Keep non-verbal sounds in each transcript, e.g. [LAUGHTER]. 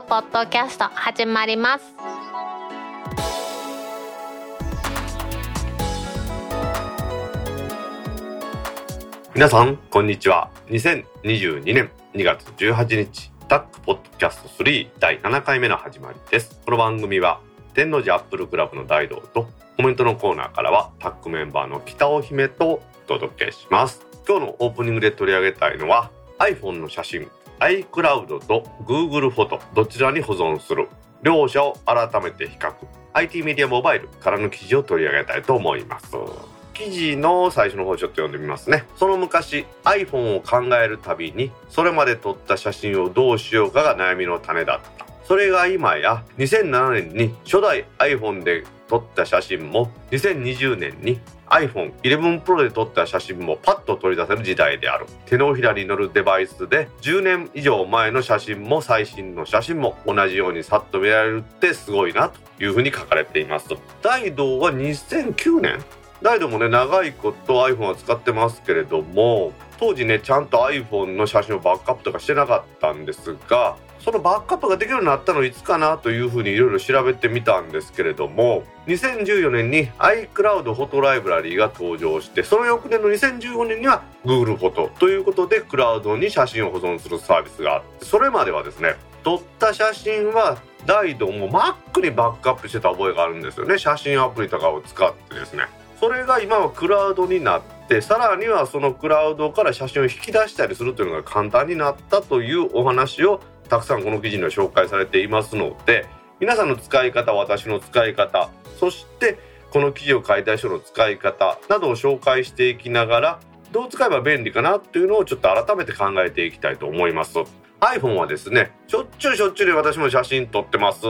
くポッドキャスト始まります。皆さんこんにちは。2022年2月18日タックポッドキャスト3第7回目の始まりです。この番組は天王寺アップルクラブの大道とコメントのコーナーからはタックメンバーの北尾姫とお届けします。今日のオープニングで取り上げたいのは iPhone の写真。iCloud と Google フォトどちらに保存する両者を改めて比較。IT メディアモバイルからの記事を取り上げたいと思います。記事の最初の方ちょっと読んでみますね。その昔 iPhone を考えるたびにそれまで撮った写真をどうしようかが悩みの種だった。それが今や2007年に初代 iPhone で撮った写真も2020年に iPhone11 Pro で撮った写真もパッと取り出せる時代である。手のひらに乗るデバイスで10年以上前の写真も最新の写真も同じようにさっと見られるってすごいなというふうに書かれています。大道は2009年。大道もね長いこと iPhone は使ってますけれども当時ねちゃんと iPhone の写真をバックアップとかしてなかったんですがそのバックアップができるようになったのいつかなというふうにいろいろ調べてみたんですけれども2014年に iCloud フォトライブラリーが登場してその翌年の2015年には Google フォトということでクラウドに写真を保存するサービスがあってそれまではですね撮った写真は大度も Mac にバックアップしてた覚えがあるんですよね。写真アプリとかを使ってですね。それが今はクラウドになってさらにはそのクラウドから写真を引き出したりするというのが簡単になったというお話をたくさんこの記事には紹介されていますので皆さんの使い方私の使い方そしてこの記事を書いた人の使い方などを紹介していきながらどう使えば便利かなっていうのをちょっと改めて考えていきたいと思います。iPhone はですねしょっちゅうしょっちゅうで私も写真撮ってます。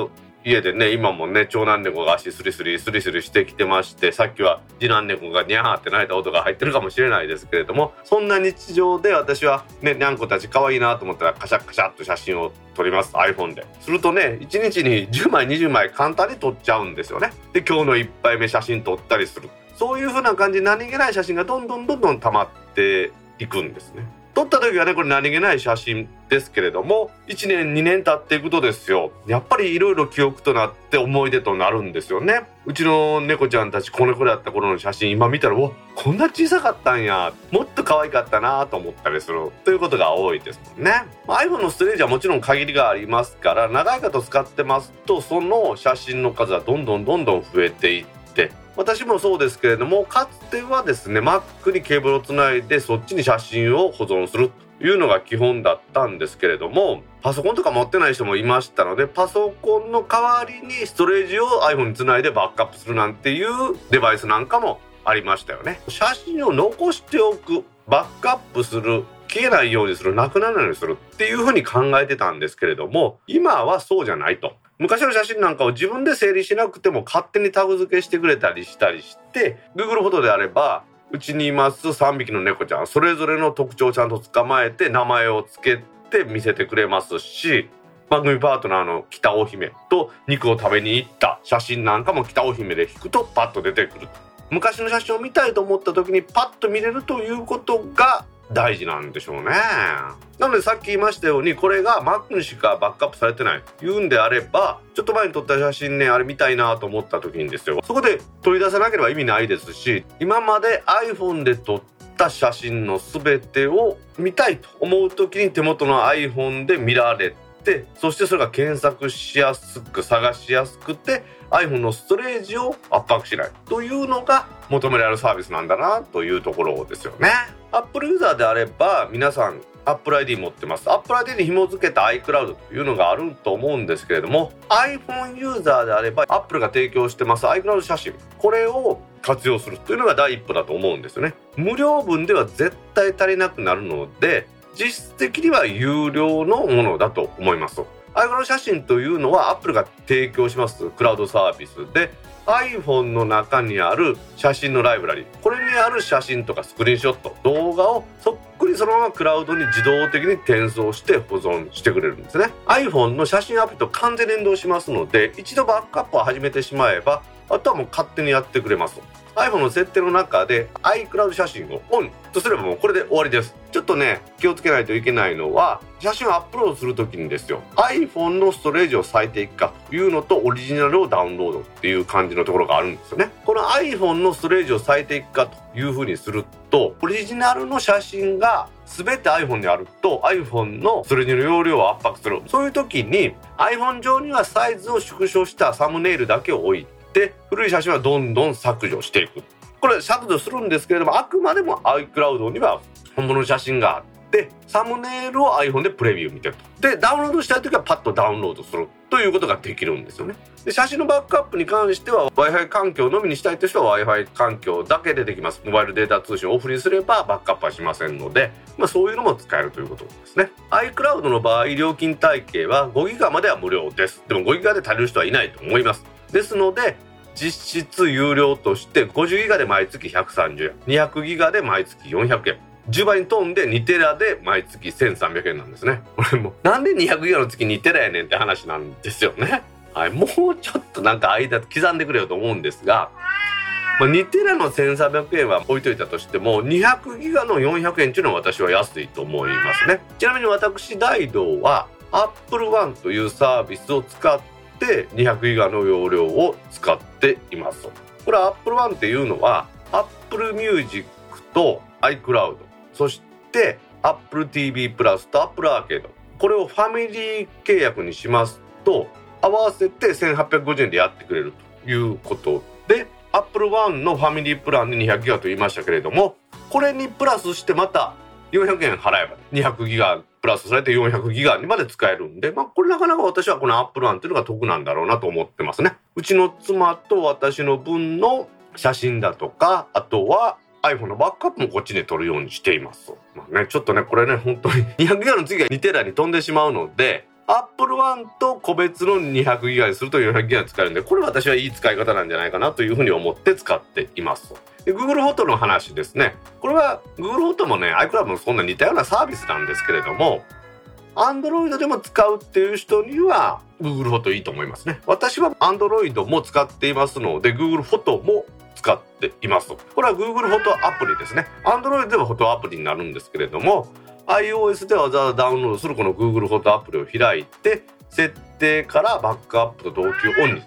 家でね今もね長男猫が足スリスリスリスリしてきてましてさっきは次男猫がニャーって泣いた音が入ってるかもしれないですけれどもそんな日常で私はねにゃんこたち可愛いなと思ったらカシャカシャっと写真を撮ります iPhone で。するとね1日に10枚20枚簡単に撮っちゃうんですよね。で今日の1杯目写真撮ったりする。そういう風な感じで何気ない写真がどんどんどんどん溜まっていくんですね。撮った時はねこれ何気ない写真ですけれども1年2年経っていくとですよやっぱりいろいろ記憶となって思い出となるんですよね。うちの猫ちゃんたち子猫だった頃の写真今見たらわこんな小さかったんや。もっと可愛かったなと思ったりするということが多いですもんね。iPhone のストレージはもちろん限りがありますから長い方使ってますとその写真の数はどんどんどんどん増えていって私もそうですけれどもかつてはですね Mac にケーブルをつないでそっちに写真を保存するというのが基本だったんですけれどもパソコンとか持ってない人もいましたのでパソコンの代わりにストレージを iPhone につないでバックアップするなんていうデバイスなんかもありましたよね。写真を残しておくバックアップする消えないようにするなくならないようにするっていうふうに考えてたんですけれども今はそうじゃないと。昔の写真なんかを自分で整理しなくても勝手にタグ付けしてくれたりしたりして Google フォトであればうちにいます3匹の猫ちゃんそれぞれの特徴をちゃんと捕まえて名前を付けて見せてくれますし番組パートナーの北尾姫と肉を食べに行った写真なんかも北尾姫で引くとパッと出てくる昔の写真を見たいと思った時にパッと見れるということが大事なんでしょうね。なのでさっき言いましたようにこれが Mac にしかバックアップされてない。言うんであればちょっと前に撮った写真ねあれ見たいなと思った時にですよ。そこで取り出さなければ意味ないですし今まで iPhone で撮った写真の全てを見たいと思う時に手元の iPhone で見られてそしてそれが検索しやすく探しやすくて iPhone のストレージを圧迫しないというのが求められるサービスなんだなというところですよね。Apple ユーザーであれば皆さん Apple ID 持ってます。Apple ID に紐付けた iCloud というのがあると思うんですけれども iPhone ユーザーであれば Apple が提供してます iCloud 写真。これを活用するというのが第一歩だと思うんですよね。無料分では絶対足りなくなるので実質的には有料のものだと思います iPhone 写真というのは Apple が提供しますクラウドサービスで iPhone の中にある写真のライブラリこれにある写真とかスクリーンショット動画をそっくりそのままクラウドに自動的に転送して保存してくれるんですね。iPhone の写真アプリと完全連動しますので一度バックアップを始めてしまえばあとはもう勝手にやってくれます iPhone の設定の中で iCloud 写真をオンとすればもうこれで終わりです。ちょっとね気をつけないといけないのは写真をアップロードするときにですよ。iPhone のストレージを割いていくかというのとオリジナルをダウンロードっていう感じのところがあるんですよね。この iPhone のストレージを割いていくかというふうにするとオリジナルの写真が全て iPhone にあると iPhone のストレージの容量を圧迫する。そういう時に iPhone 上にはサイズを縮小したサムネイルだけを置いてって古い写真はどんどん削除していく。これ削除するんですけれどもあくまでも iCloud には本物の写真があってサムネイルを iPhone でプレビュー見てると。でダウンロードしたい時はパッとダウンロードするということができるんですよね。で写真のバックアップに関しては Wi-Fi 環境のみにしたいという人は Wi-Fi 環境だけでできます。モバイルデータ通信をオフにすればバックアップはしませんので、まあ、そういうのも使えるということですね。iCloud の場合料金体系は 5GB までは無料です。でも 5GB で足りる人はいないと思います。ですので実質有料として50ギガで毎月130円200ギガで毎月400円10倍に飛んで2テラで毎月1300円なんですね。これもなんで200ギガの月2テラやねんって話なんですよね。はいもうちょっとなんか間刻んでくれよと思うんですがまあ、2テラの1300円は置いといたとしても200ギガの400円っていうのは私は安いと思いますね。ちなみに私大道は Apple One というサービスを使って200ギガの容量を使っていますこれ Apple One っていうのは Apple Music と iCloud そして Apple TV プラスと Apple Arcade これをファミリー契約にしますと合わせて1850円でやってくれるということで Apple One のファミリープランで200ギガと言いましたけれどもこれにプラスしてまた400円払えば200ギガプラスされて400ギガにまで使えるんで、まあ、これなかなか私はこのアップルワンっていうのが得なんだろうなと思ってますね。うちの妻と私の分の写真だとか、あとは iPhone のバックアップもこっちで取るようにしています。まあね、ちょっとね、これね、本当に200ギガの次が2テラに飛んでしまうので、Apple One と個別の200ギガにすると400ギガ使えるんで、これ私はいい使い方なんじゃないかなというふうに思って使っています。で Google フォトの話ですね。これは Google フォトもね、iCloud もそんな似たようなサービスなんですけれども、Android でも使うっていう人には Google フォトいいと思いますね。私は Android も使っていますので Google フォトも使っています。これは Google フォトアプリですね。Android ではフォトアプリになるんですけれども iOS ではわざわざダウンロードするこの Google フォトアプリを開いて設定からバックアップと同期をオンに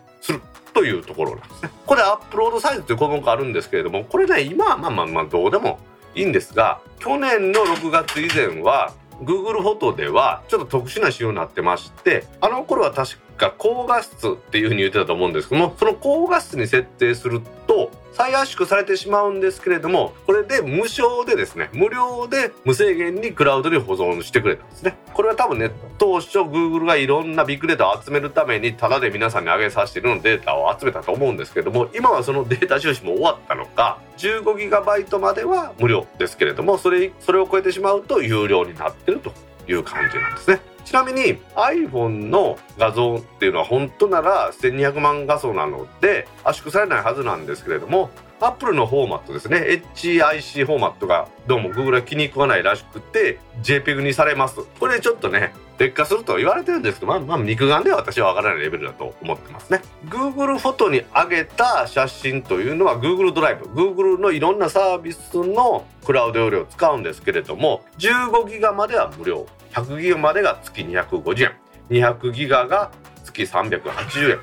というところなんですね。これアップロードサイズという項目があるんですけれどもこれね今はまあまあまあどうでもいいんですが去年の6月以前は Google フォトではちょっと特殊な仕様になってましてあの頃は確か高画質っていうふうに言ってたと思うんですけどもその高画質に設定すると再圧縮されてしまうんですけれどもこれで無償でですね無料で無制限にクラウドに保存してくれたんですね。これは多分ね当初 Google がいろんなビッグデータを集めるためにタダで皆さんに上げさせているのデータを集めたと思うんですけれども今はそのデータ収集も終わったのか 15GB までは無料ですけれどもそれそれを超えてしまうと有料になってると。いう感じなんですね。ちなみに iPhone の画像っていうのは本当なら1200万画素なので圧縮されないはずなんですけれども Apple のフォーマットですね。HIC フォーマットがどうも Google は気に食わないらしくて JPEG にされます。これちょっとね劣化すると言われてるんですけど、まあ、まあ、肉眼では私はわからないレベルだと思ってますね。Google フォトに上げた写真というのは Google ドライブ、Google のいろんなサービスのクラウド容量を使うんですけれども、15ギガまでは無料、100ギガまでが月250円、200ギガが月380円、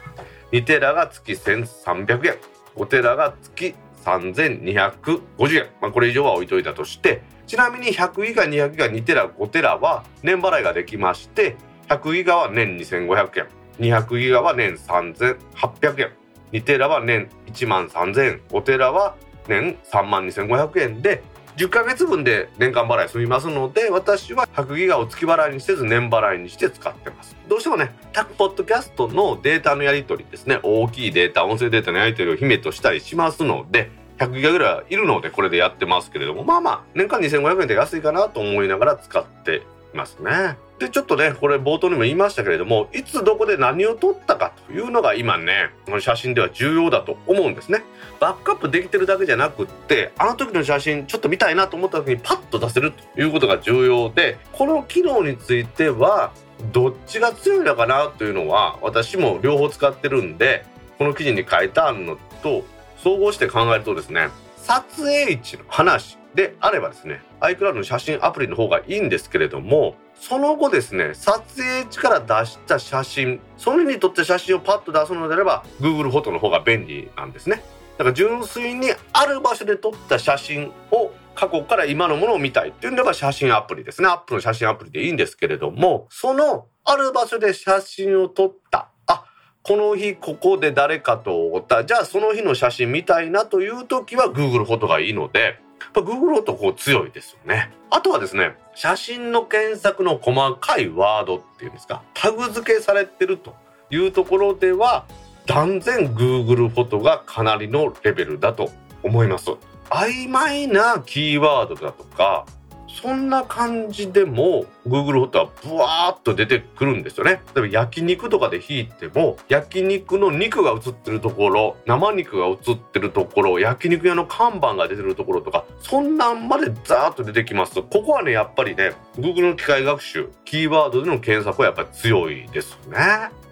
2テラが月1300円、5テラが月3250円、まあ、これ以上は置いといたとして。ちなみに100ギガ200ギガ2テラ5テラは年払いができまして100ギガは年2500円。200ギガは年3800円。2テラは年1万3000円。5テラは年3万2500円で10ヶ月分で年間払い済みますので私は100ギガを月払いにせず年払いにして使ってます。どうしてもねタクポッドキャストのデータのやり取りですね。大きいデータ音声データのやり取りを姫としたりしますので100ギガぐらいいるのでこれでやってますけれどもまあまあ年間2500円で安いかなと思いながら使ってますね。でちょっとねこれ冒頭にも言いましたけれどもいつどこで何を撮ったかというのが今ねこの写真では重要だと思うんですね。バックアップできてるだけじゃなくってあの時の写真ちょっと見たいなと思った時にパッと出せるということが重要でこの機能についてはどっちが強いのかなというのは私も両方使ってるんでこの記事に書いてあるのと総合して考えるとですね撮影地の話であればですね iCloud の写真アプリの方がいいんですけれどもその後ですね撮影地から出した写真その日に撮った写真をパッと出すのであれば Google フォトの方が便利なんですね。だから純粋にある場所で撮った写真を過去から今のものを見たいっていうんであれば写真アプリですね。アップの写真アプリでいいんですけれどもそのある場所で写真を撮った。あこの日ここで誰かとおった。じゃあその日の写真見たいなという時は Google フォトがいいのでぱ Google フォトこう強いですよね。あとはですね写真の検索の細かいワードっていうんですかタグ付けされてるというところでは断然 Google フォトがかなりのレベルだと思います。曖昧なキーワードだとかそんな感じでも Google フォトはブワーッと出てくるんですよね。例えば焼肉とかで引いても焼肉の肉が映ってるところ生肉が映ってるところ焼肉屋の看板が出てるところとかそんなんまでザーッと出てきますここはねやっぱりね Google の機械学習キーワードでの検索はやっぱり強いですね。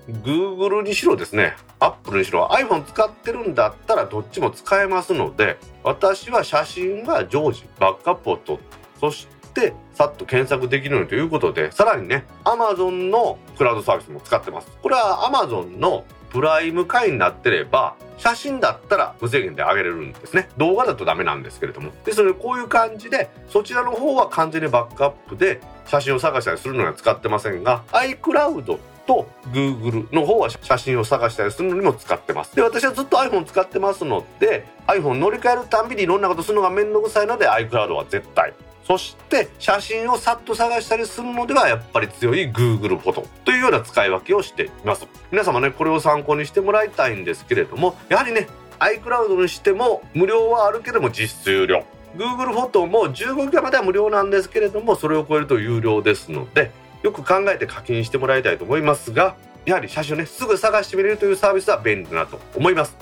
Google にしろですね Apple にしろ iPhone 使ってるんだったらどっちも使えますので私は写真が常時バックアップを取ってそしてさっと検索できるようにということでさらにね Amazon のクラウドサービスも使ってます。これは Amazon のプライム会員になってれば写真だったら無制限で上げれるんですね。動画だとダメなんですけれども。でそれこういう感じでそちらの方は完全にバックアップで写真を探したりするのには使ってませんが iCloud と Google の方は写真を探したりするのにも使ってます。で私はずっと iPhone 使ってますので iPhone 乗り換えるたんびにいろんなことするのが面倒くさいので iCloud は絶対そして写真をさっと探したりするのではやっぱり強い Google フォトというような使い分けをしています。皆様ねこれを参考にしてもらいたいんですけれどもやはりね iCloud にしても無料はあるけども実質有料。Google フォトも15ギガまでは無料なんですけれどもそれを超えると有料ですのでよく考えて課金してもらいたいと思いますがやはり写真をねすぐ探してみれるというサービスは便利だなと思います。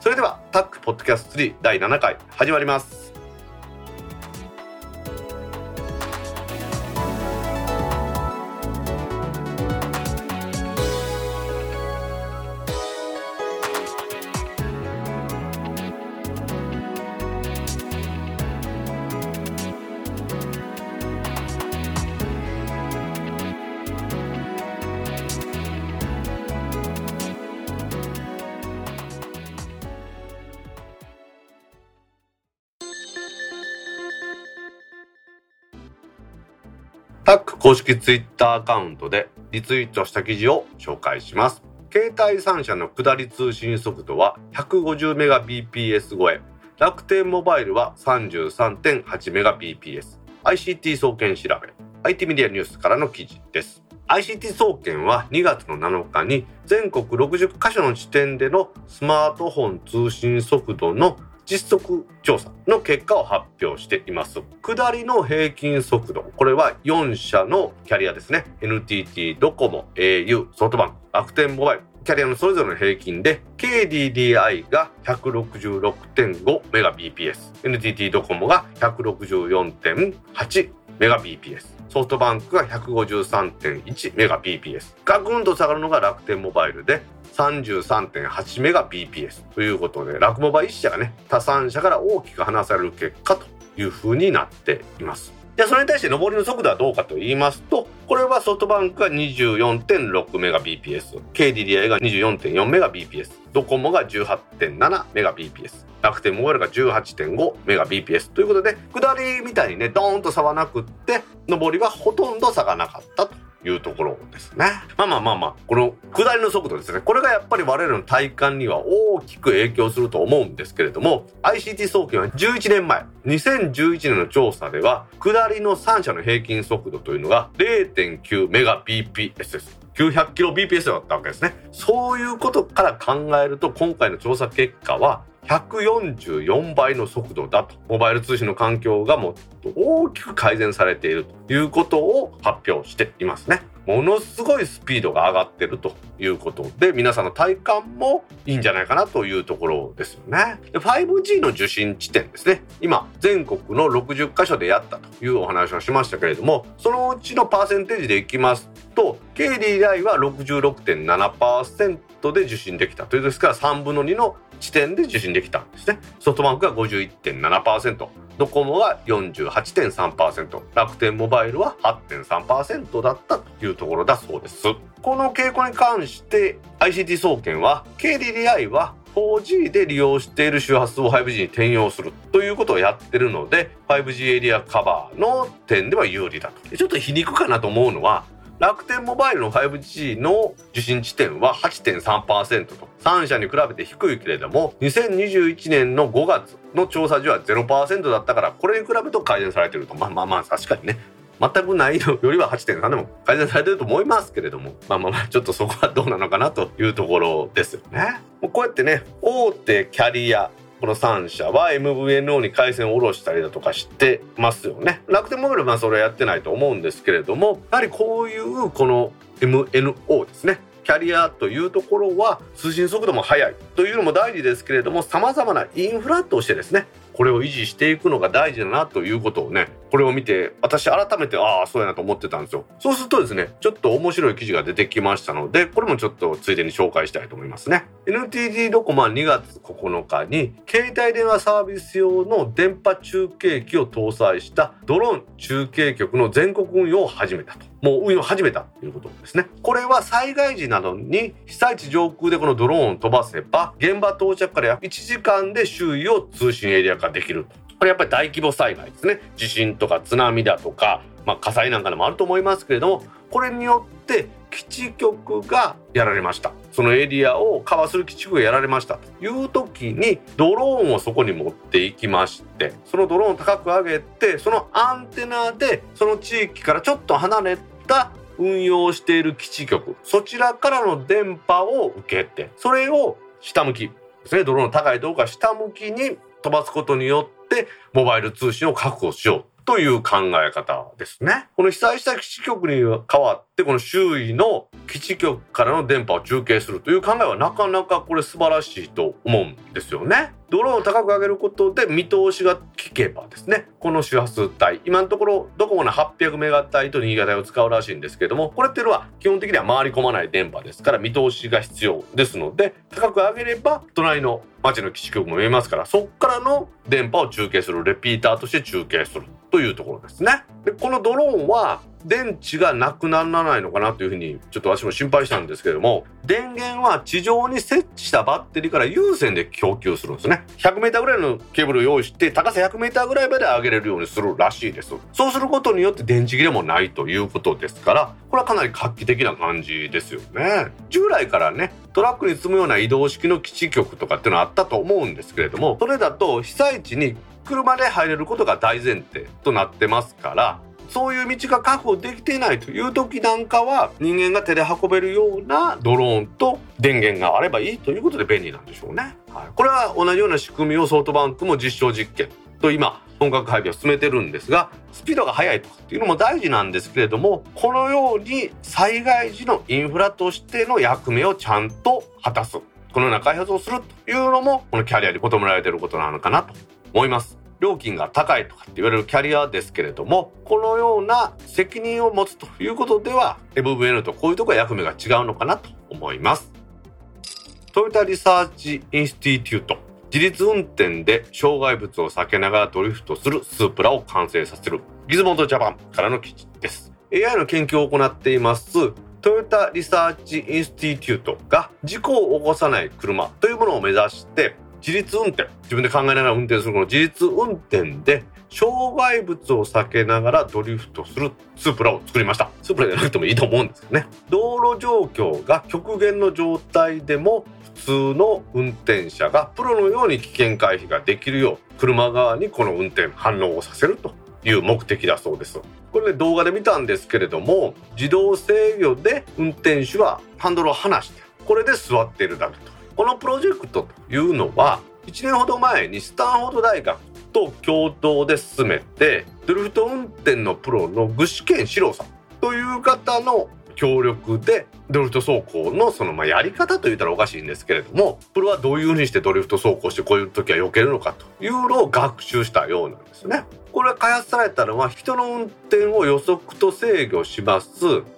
それではタックポッドキャスト3第7回始まります。公式ツイッターアカウントでリツイートした記事を紹介します。携帯3社の下り通信速度は 150Mbps 超え。楽天モバイルは 33.8Mbps。ICT 総研調べ。IT メディアニュースからの記事です。ICT 総研は2月の7日に全国60カ所の地点でのスマートフォン通信速度の実測調査の結果を発表しています。下りの平均速度これは4社のキャリアですね。NTT ドコモ au ソフトバンク楽天モバイル。キャリアのそれぞれの平均で KDDI が 166.5Mbps NTT ドコモが 164.8Mbps ソフトバンクが 153.1Mbps ガクンと下がるのが楽天モバイルで33.8メガ BPS ということで、ラクモバ1社がね、他3社から大きく離される結果という風になっています。じゃあそれに対して上りの速度はどうかと言いますと、これはソフトバンクが24.6メガ BPS、KDDI が24.4メガ BPS、ドコモが18.7メガ BPS、楽天モバイルが18.5メガ BPS ということで、下りみたいにね、ドーンと差はなくって、上りはほとんど差がなかったというところですね。まあまあまあまあ、この下りの速度ですね。これがやっぱり我々の体感には大きく影響すると思うんですけれども、ICT 総研は11年前、2011年の調査では、下りの3社の平均速度というのが0.9メガ BPS です。900キロ BPS だったわけですね。そういうことから考えると、今回の調査結果は、144倍の速度だと。モバイル通信の環境がもっと大きく改善されているということを発表していますね。ものすごいスピードが上がってるということで皆さんの体感もいいんじゃないかなというところですよね。5G の受信地点ですね。今全国の60カ所でやったというお話をしましたけれどもそのうちのパーセンテージでいきますと KDDI は66.7%で受信できたというですから3分の2の地点で受信できたんですね。ソフトバンクが51.7%ドコモが48.3%楽天モバイルは8.3%だったというところだそうです。この傾向に関して ICT 総研は KDDI は 4G で利用している周波数を 5G に転用するということをやってるので 5G エリアカバーの点では有利だと。ちょっと皮肉かなと思うのは楽天モバイルの 5G の受信地点は8.3%と。3社に比べて低いけれども2021年の5月の調査時は0%だったからこれに比べると改善されてると。まあまあまあ確かにね。全くないのよりは8.3でも改善されてると思いますけれども。まあまあまあちょっとそこはどうなのかなというところですよね。こうやってね大手キャリアこの3社は MVNO に回線を下ろしたりだとかしてますよね。楽天モバイルはそれはやってないと思うんですけれどもやはりこういうこの MNO ですね。キャリアというところは通信速度も速いというのも大事ですけれども様々なインフラとしてですねこれを維持していくのが大事だなということをねこれを見て私改めてああそうやなと思ってたんですよ。そうするとですねちょっと面白い記事が出てきましたのでこれもちょっとついでに紹介したいと思いますね。NTT ドコモは2月9日に携帯電話サービス用の電波中継機を搭載したドローン中継局の全国運用を始めたと。もう運用始めたということですね。これは災害時などに被災地上空でこのドローンを飛ばせば現場到着から約1時間で周囲を通信エリア化できるこれやっぱり大規模災害ですね。地震とか津波だとか、まあ、火災なんかでもあると思いますけれどもこれによって基地局がやられました。そのエリアをカバーする基地局がやられました。という時にドローンをそこに持っていきましてそのドローンを高く上げてそのアンテナでその地域からちょっと離れてた運用している基地局。そちらからの電波を受けてそれを下向き。ですねドローンの高いところから下向きに飛ばすことによってモバイル通信を確保しよう。という考え方ですね。この被災した基地局に代わってこの周囲の基地局からの電波を中継するという考えはなかなかこれ素晴らしいと思うんですよね。ドローンを高く上げることで見通しが効けばですねこの周波数帯今のところドコモの800メガ帯と新潟を使うらしいんですけどもこれっていうのは基本的には回り込まない電波ですから見通しが必要ですので高く上げれば隣の町の基地局も見えますからそこからの電波を中継するレピーターとして中継するというところですね。でこのドローンは電池がなくならないのかなというふうにちょっと私も心配したんですけれども電源は地上に設置したバッテリーから有線で供給するんですね。100m ぐらいのケーブルを用意して高さ 100m ぐらいまで上げれるようにするらしいです。そうすることによって電池切れもないということですからこれはかなり画期的な感じですよね。従来からねトラックに積むような移動式の基地局とかっていうのはあったと思うんですけれどもそれだと被災地に車で入れることが大前提となってますからそういう道が確保できていないという時なんかは人間が手で運べるようなドローンと電源があればいいということで便利なんでしょうね。はい、これは同じような仕組みをソフトバンクも実証実験と今本格配備を進めてるんですがスピードが速いとかっていうのも大事なんですけれどもこのように災害時のインフラとしての役目をちゃんと果たすこのような開発をするというのもこのキャリアに求められてることなのかなと思います。料金が高いとかって言われるキャリアですけれどもこのような責任を持つということでは MVN とこういうところ役目が違うのかなと思います。トヨタリサーチインスティテュート自律運転で障害物を避けながらドリフトするスープラを完成させるギズモンドジャパンからの記事です。AI の研究を行っています。トヨタリサーチインスティテュートが事故を起こさない車というものを目指して自立運転自分で考えながら運転するこの自立運転で障害物を避けながらドリフトするスープラを作りました。スープラじゃなくてもいいと思うんですけどね。道路状況が極限の状態でも普通の運転者がプロのように危険回避ができるよう車側にこの運転反応をさせるという目的だそうです。これね動画で見たんですけれども自動制御で運転手はハンドルを離してこれで座っているだけと。このプロジェクトというのは1年ほど前にスタンフォード大学と共同で進めてドリフト運転のプロの具志堅史郎さんという方の協力でドリフト走行のそのまあやり方と言ったらおかしいんですけれどもこれはどういうふうにしてドリフト走行してこういう時は避けるのかというのを学習したようなんですね。これ開発されたのは人の運転を予測と制御します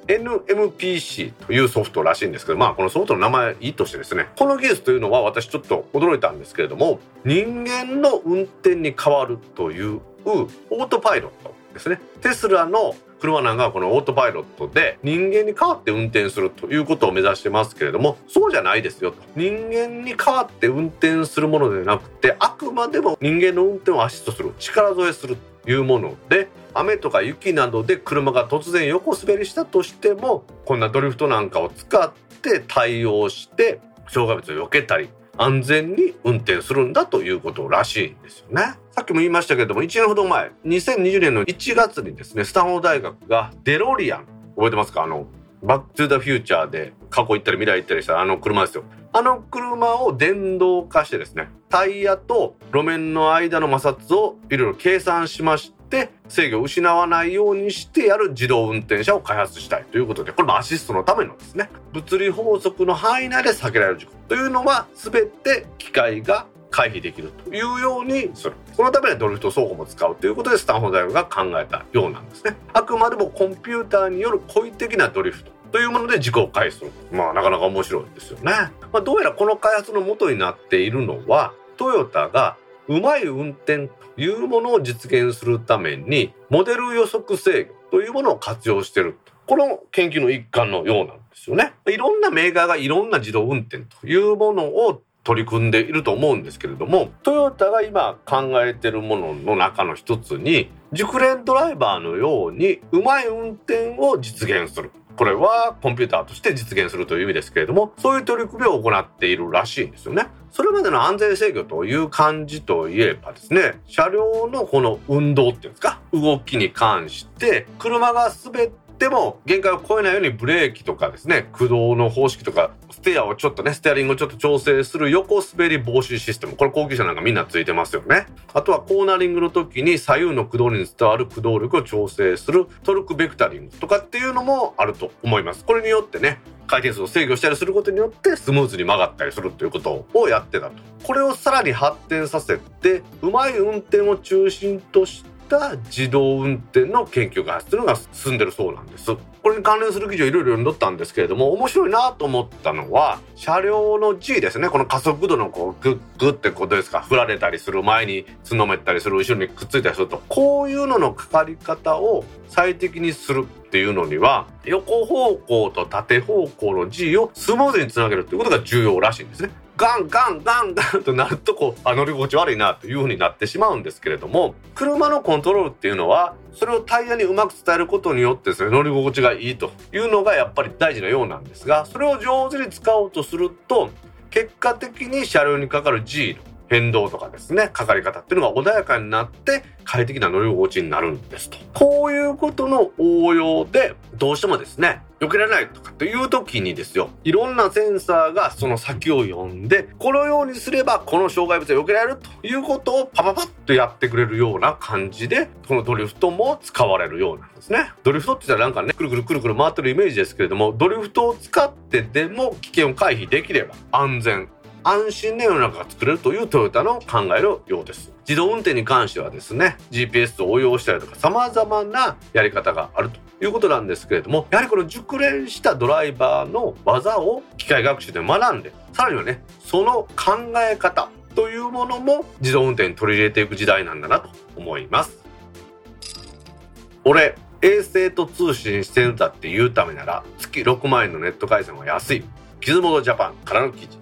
NMPC というソフトらしいんですけどまあこのソフトの名前いいとしてですねこの技術というのは私ちょっと驚いたんですけれども人間の運転に変わるというオートパイロットですね。テスラの車なんかはこのオートパイロットで人間に代わって運転するということを目指してますけれどもそうじゃないですよと。人間に代わって運転するものではなくてあくまでも人間の運転をアシストする力添えするというもので雨とか雪などで車が突然横滑りしたとしてもこんなドリフトなんかを使って対応して障害物を避けたり安全に運転するんだということらしいんですよね。さっきも言いましたけれども、1年ほど前、2020年の1月にですね、スタンフォード大学がデロリアン、覚えてますか？あの、バックトゥーザフューチャーで過去行ったり未来行ったりしたあの車ですよ。あの車を電動化してですね、タイヤと路面の間の摩擦をいろいろ計算しまして、制御を失わないようにしてやる自動運転車を開発したいということで、これもアシストのためのですね、物理法則の範囲内で避けられる事故というのは全て機械が回避できるというようにする。そのためにドリフト走行も使うということでスタンフォード大学が考えたようなんですね。あくまでもコンピューターによる故意的なドリフトというもので事故を回避する。まあなかなか面白いですよね。まあ、どうやらこの開発の元になっているのはトヨタがうまい運転というものを実現するためにモデル予測制御というものを活用しているこの研究の一環のようなんですよね。いろんなメーカーがいろんな自動運転というものを取り組んでいると思うんですけれどもトヨタが今考えてるものの中の一つに熟練ドライバーのようにうまい運転を実現するこれはコンピューターとして実現するという意味ですけれどもそういう取り組みを行っているらしいんですよね。それまでの安全制御という感じといえばですね車両のこの運動っていうんですか動きに関して車が滑ってでも限界を超えないようにブレーキとかですね駆動の方式とかステアをちょっとねステアリングをちょっと調整する横滑り防止システムこれ高級車なんかみんなついてますよね。あとはコーナリングの時に左右の駆動に伝わる駆動力を調整するトルクベクタリングとかっていうのもあると思います。これによってね回転数を制御したりすることによってスムーズに曲がったりするということをやってたと。これをさらに発展させてうまい運転を中心としてった自動運転の研究開発というのが進んでるそうなんです。これに関連する記事をいろいろ読んどったんですけれども面白いなと思ったのは車両の G ですねこの加速度のこうグッグッってことですか振られたりする前に角めったりする後ろにくっついたりするとこういうののかかり方を最適にするっていうのには横方向と縦方向の G をスムーズにつなげるっていうことが重要らしいんですね。ガンガンガンガンとなるとこうあ乗り心地悪いなという風になってしまうんですけれども車のコントロールっていうのはそれをタイヤにうまく伝えることによってですね乗り心地がいいというのがやっぱり大事なようなんですがそれを上手に使おうとすると結果的に車両にかかる G の変動とかですねかかり方っていうのが穏やかになって快適な乗り心地になるんですと。こういうことの応用でどうしてもですね避けられないとかという時にですよいろんなセンサーがその先を読んでこのようにすればこの障害物が避けられるということをパパパッとやってくれるような感じでこのドリフトも使われるようなんですね。ドリフトって言ったらなんかねくるくるくるくる回ってるイメージですけれどもドリフトを使ってでも危険を回避できれば安全安心な世の中が作れるというトヨタの考えるようです。自動運転に関してはですね GPS を応用したりとか様々なやり方があるということなんですけれどもやはりこの熟練したドライバーの技を機械学習で学んでさらにはねその考え方というものも自動運転に取り入れていく時代なんだなと思います。俺衛星と通信してるんだって言うためなら月6万円のネット回線は安い。キズモドジャパンからの記事。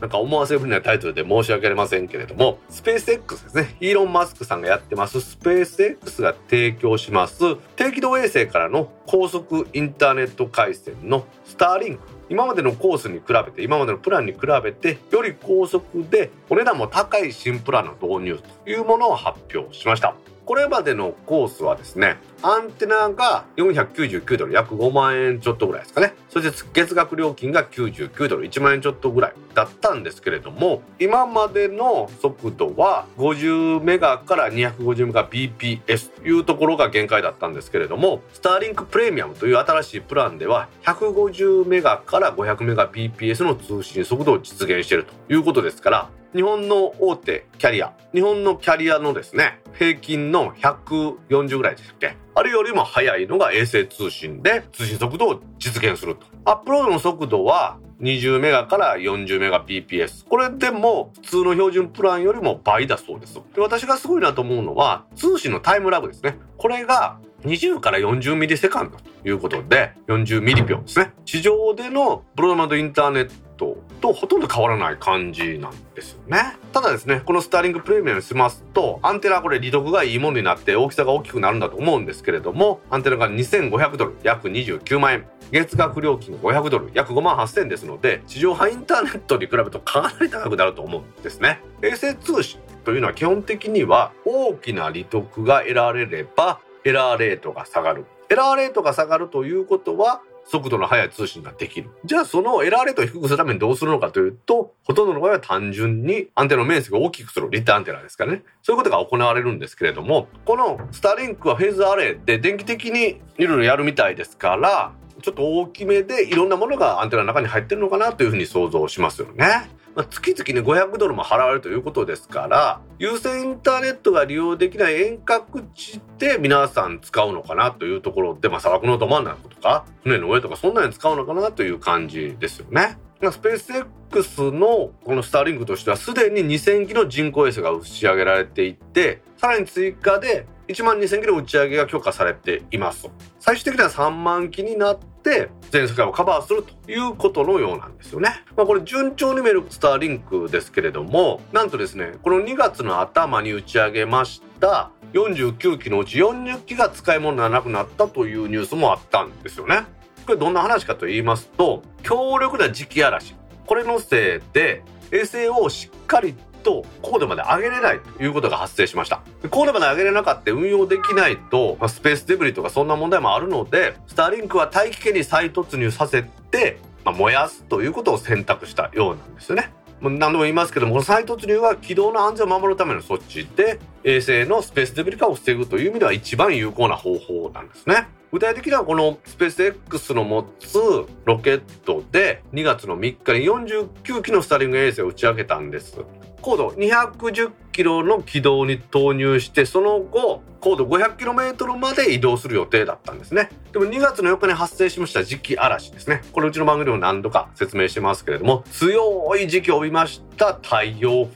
なんか思わせぶりなタイトルで申し訳ありませんけれども、スペース X ですね。イーロン・マスクさんがやってます、スペース X が提供します、低軌道衛星からの高速インターネット回線のスターリンク。今までのコースに比べて、今までのプランに比べて、より高速でお値段も高い新プランの導入というものを発表しました。これまでのコースはですねアンテナが499ドル約5万円ちょっとぐらいですかね。そして月額料金が99ドル1万円ちょっとぐらいだったんですけれども今までの速度は50メガから250メガ BPS というところが限界だったんですけれどもスターリンクプレミアムという新しいプランでは150メガから500メガ BPS の通信速度を実現しているということですから日本の大手キャリア日本のキャリアのですね平均の140ぐらいでしたっけ。あれよりも速いのが衛星通信で通信速度を実現すると。アップロードの速度は20メガから40メガ BPS これでも普通の標準プランよりも倍だそうです。で私がすごいなと思うのは通信のタイムラグですね。これが20から40ミリセカンドということで40ミリ秒ですね。地上でのブロードバンドインターネットとほとんど変わらない感じなんですよね。ただですねこのスターリングプレミアムにしますとアンテナこれ利得がいいものになって大きさが大きくなるんだと思うんですけれどもアンテナが2500ドル約29万円。月額料金500ドル約5万8000円ですので地上波インターネットに比べるとかなり高くなると思うんですね。衛星通信というのは基本的には大きな利得が得られればエラーレートが下がるエラーレートが下がるということは速度の速い通信ができる。じゃあそのエラーレートを低くするためにどうするのかというと、ほとんどの場合は単純にアンテナの面積を大きくするリッターアンテナですかね。そういうことが行われるんですけれども、このスターリンクはフェーズアレイで電気的にいろいろやるみたいですから、ちょっと大きめでいろんなものがアンテナの中に入ってるのかなというふうに想像しますよね。まあ、月々に500ドルも払われるということですから有線インターネットが利用できない遠隔地で皆さん使うのかなというところで、まあ、砂漠のど真ん中とか船の上とかそんなに使うのかなという感じですよね。スペース X のこのスターリンクとしてはすでに2000機の人工衛星が打ち上げられていてさらに追加で1万2000キロ打ち上げが許可されています最終的には3万機になって全世界をカバーするということのようなんですよね。まあ、これ順調に見るスターリンクですけれどもなんとですねこの2月の頭に打ち上げました49機のうち40機が使い物にならなくなったというニュースもあったんですよね。これどんな話かと言いますと強力な磁気嵐これのせいで衛星をしっかりと高度まで上げれないということが発生しました。高度まで上げれなかった運用できないと、まあ、スペースデブリとかそんな問題もあるのでスターリンクは大気圏に再突入させて、まあ、燃やすということを選択したようなんですよね。何度も言いますけどもこの再突入は軌道の安全を守るための措置で衛星のスペースデブリ化を防ぐという意味では一番有効な方法なんですね。具体的にはこのスペース X の持つロケットで2月の3日に49機のスターリング衛星を打ち上げたんです。高度210キロの軌道に投入してその後高度500キロメートルまで移動する予定だったんですね。でも2月の4日に発生しました磁気嵐ですね。これうちの番組でも何度か説明してますけれども強い磁気を帯びました太陽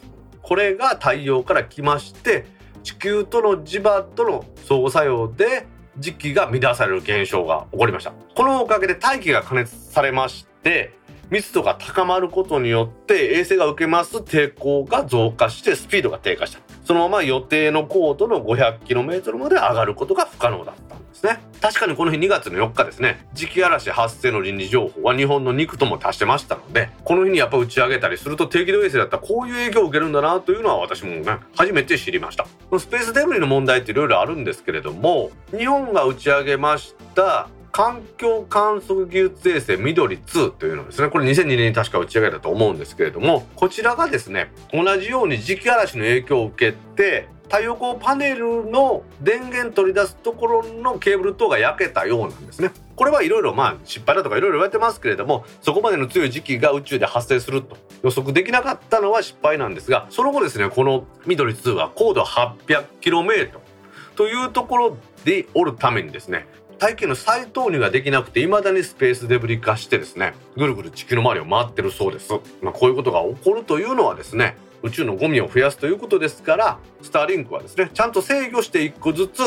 これが太陽から来まして地球との磁場との相互作用で磁気が乱される現象が起こりました。このおかげで大気が加熱されまして密度が高まることによって衛星が受けます抵抗が増加してスピードが低下した。そのまま予定の高度の 500km まで上がることが不可能だったんですね。確かにこの日2月の4日ですね。磁気嵐発生の倫理情報は日本の肉とも達してましたのでこの日にやっぱ打ち上げたりすると低軌道衛星だったらこういう影響を受けるんだなというのは私もね初めて知りました。スペースデブリの問題っていろいろあるんですけれども日本が打ち上げました環境観測技術衛星緑2というのですねこれ2002年に確か打ち上げたと思うんですけれどもこちらがですね同じように磁気嵐の影響を受けて太陽光パネルの電源取り出すところのケーブル等が焼けたようなんですね。これはいろいろまあ失敗だとかいろいろ言われてますけれどもそこまでの強い時期が宇宙で発生すると予測できなかったのは失敗なんですがその後ですねこの緑2は高度 800km というところでおるためにですね大気の再投入ができなくて未だにスペースデブリ化してですねぐるぐる地球の周りを回ってるそうです、まあ、こういうことが起こるというのはですね宇宙のゴミを増やすということですからスターリンクはですねちゃんと制御して1個ずつ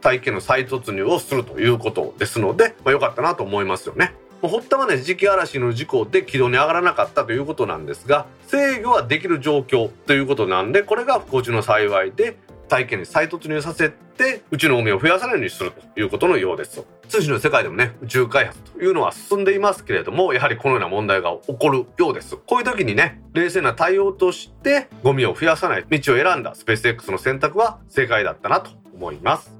大気の再突入をするということですので、まあ、よかったなと思いますよね。堀田はね磁気嵐の事故で軌道に上がらなかったということなんですが制御はできる状況ということなんでこれが不幸中の幸いで体験に再突入させて宇宙のゴミを増やさないようにするということのようです通信の世界でもね宇宙開発というのは進んでいますけれどもやはりこのような問題が起こるようです。こういう時にね冷静な対応としてゴミを増やさない道を選んだスペース X の選択は正解だったなと思います。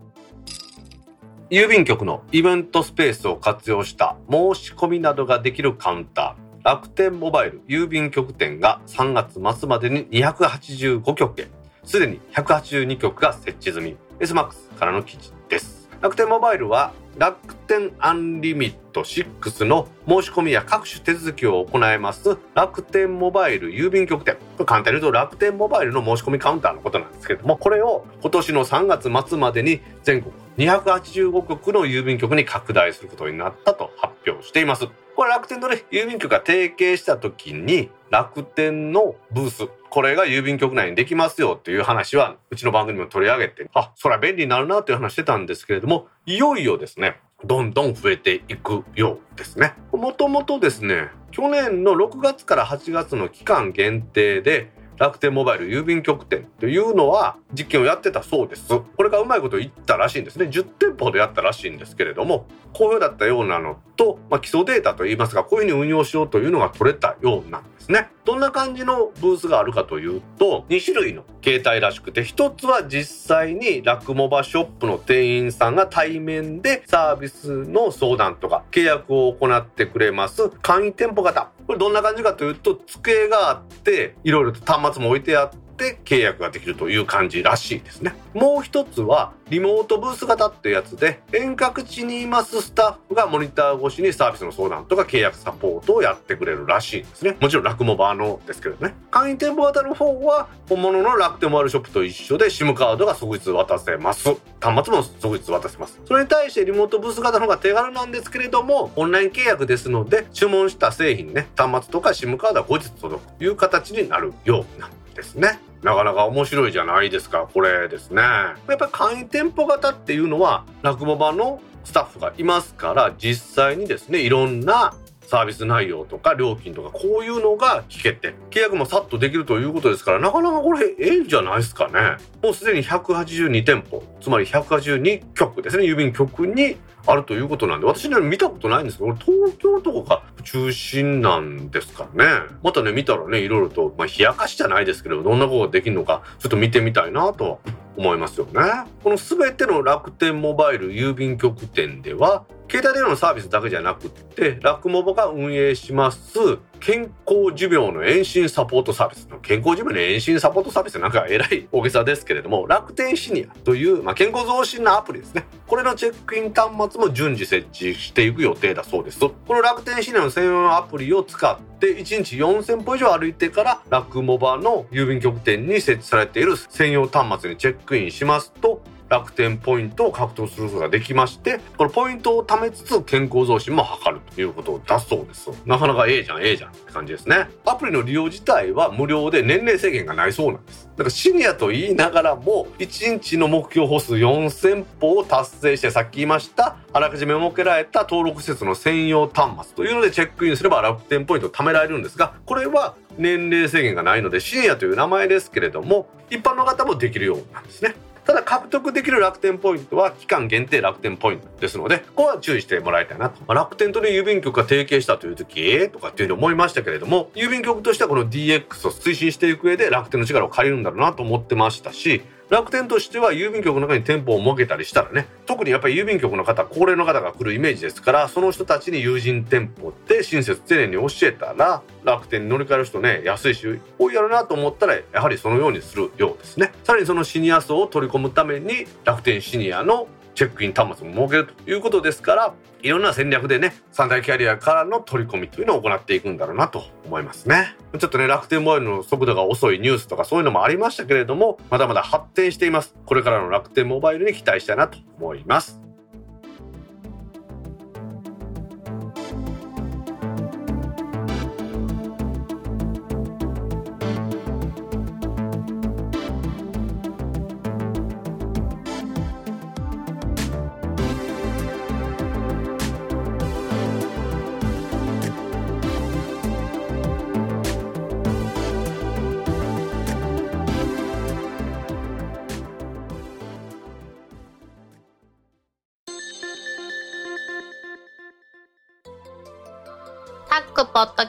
郵便局のイベントスペースを活用した申し込みなどができるカウンター。楽天モバイル郵便局店が3月末までに285局へ。すでに182局が設置済み。SMAX からの記事です。楽天モバイルは楽天アンリミット6の申し込みや各種手続きを行えます楽天モバイル郵便局店。簡単に言うと楽天モバイルの申し込みカウンターのことなんですけれどもこれを今年の3月末までに全国285局の郵便局に拡大することになったと発表しています。これ楽天とね郵便局が提携した時に楽天のブース。これが郵便局内にできますよっていう話はうちの番組も取り上げてあそれは便利になるなという話してたんですけれどもいよいよですねどんどん増えていくようですね。もともとですね去年の6月から8月の期間限定で楽天モバイル郵便局店というのは実験をやってたそうです。これがうまいこと言ったらしいんですね。10店舗でやったらしいんですけれども、好評だったようなのと、まあ、基礎データといいますか、こういうふうに運用しようというのが取れたようなんですね。どんな感じのブースがあるかというと、2種類の携帯らしくて、1つは実際にラクモバショップの店員さんが対面でサービスの相談とか契約を行ってくれます簡易店舗型。これどんな感じかというと、机があって、いろいろと端末も置いてあって、って契約ができるという感じらしいですね。もう一つはリモートブース型ってやつで遠隔地にいますスタッフがモニター越しにサービスの相談とか契約サポートをやってくれるらしいんですね。もちろん楽モバーのですけどね。簡易店舗型の方は本物の楽天モバイルショップと一緒で SIM カードが即日渡せます。端末も即日渡せます。それに対してリモートブース型の方が手軽なんですけれどもオンライン契約ですので注文した製品ね端末とか SIM カードは後日届くという形になるようなんですね。なかなか面白いじゃないですか、これですね。やっぱり簡易店舗型っていうのは、落語場のスタッフがいますから、実際にですね、いろんなサービス内容とか料金とかこういうのが聞けて契約もさっとできるということですからなかなかこれええんじゃないですかねもうすでに182店舗つまり182局ですね郵便局にあるということなんで、私ね、見たことないんですけど、東京とかが中心なんですからね。またね、見たらね、いろいろと、まあ、冷やかしじゃないですけど、どんなことができるのか、ちょっと見てみたいなと思いますよね。この全ての楽天モバイル郵便局店では、携帯電話のサービスだけじゃなくって、ラクモバが運営します健康寿命の延伸サポートサービスの健康寿命の延伸サポートサービスなんかえらい大げさですけれども、楽天シニアという、まあ、健康増進のアプリですね。これのチェックイン端末も順次設置していく予定だそうです。この楽天シニアの専用アプリを使って1日4000歩以上歩いてからラクモバの郵便局店に設置されている専用端末にチェックインしますと楽天ポイントを獲得することができましてこのポイントを貯めつつ健康増進も図るということだそうです。なかなかええじゃんええじゃんって感じですね。アプリの利用自体は無料で年齢制限がないそうなんです。だからシニアと言いながらも1日の目標歩数4000歩を達成してさっき言いましたあらかじめ設けられた登録施設の専用端末というのでチェックインすれば楽天ポイントを貯められるんですがこれは年齢制限がないのでシニアという名前ですけれども一般の方もできるようなんですね。ただ獲得できる楽天ポイントは期間限定楽天ポイントですので、ここは注意してもらいたいなと。まあ、楽天とね、郵便局が提携したという時、とかっていうふうに思いましたけれども、郵便局としてはこの DX を推進していく上で楽天の力を借りるんだろうなと思ってましたし、楽天としては郵便局の中に店舗を設けたりしたらね特にやっぱり郵便局の方高齢の方が来るイメージですからその人たちに友人店舗って親切丁寧に教えたら楽天に乗り換える人ね安いし多いやろなと思ったらやはりそのようにするようですね。さらにそのシニア層を取り込むために楽天シニアのチェックイン端末も設けるということですからいろんな戦略でね三大キャリアからの取り込みというのを行っていくんだろうなと思いますね。ちょっとね楽天モバイルの速度が遅いニュースとかそういうのもありましたけれどもまだまだ発展しています。これからの楽天モバイルに期待したいなと思います。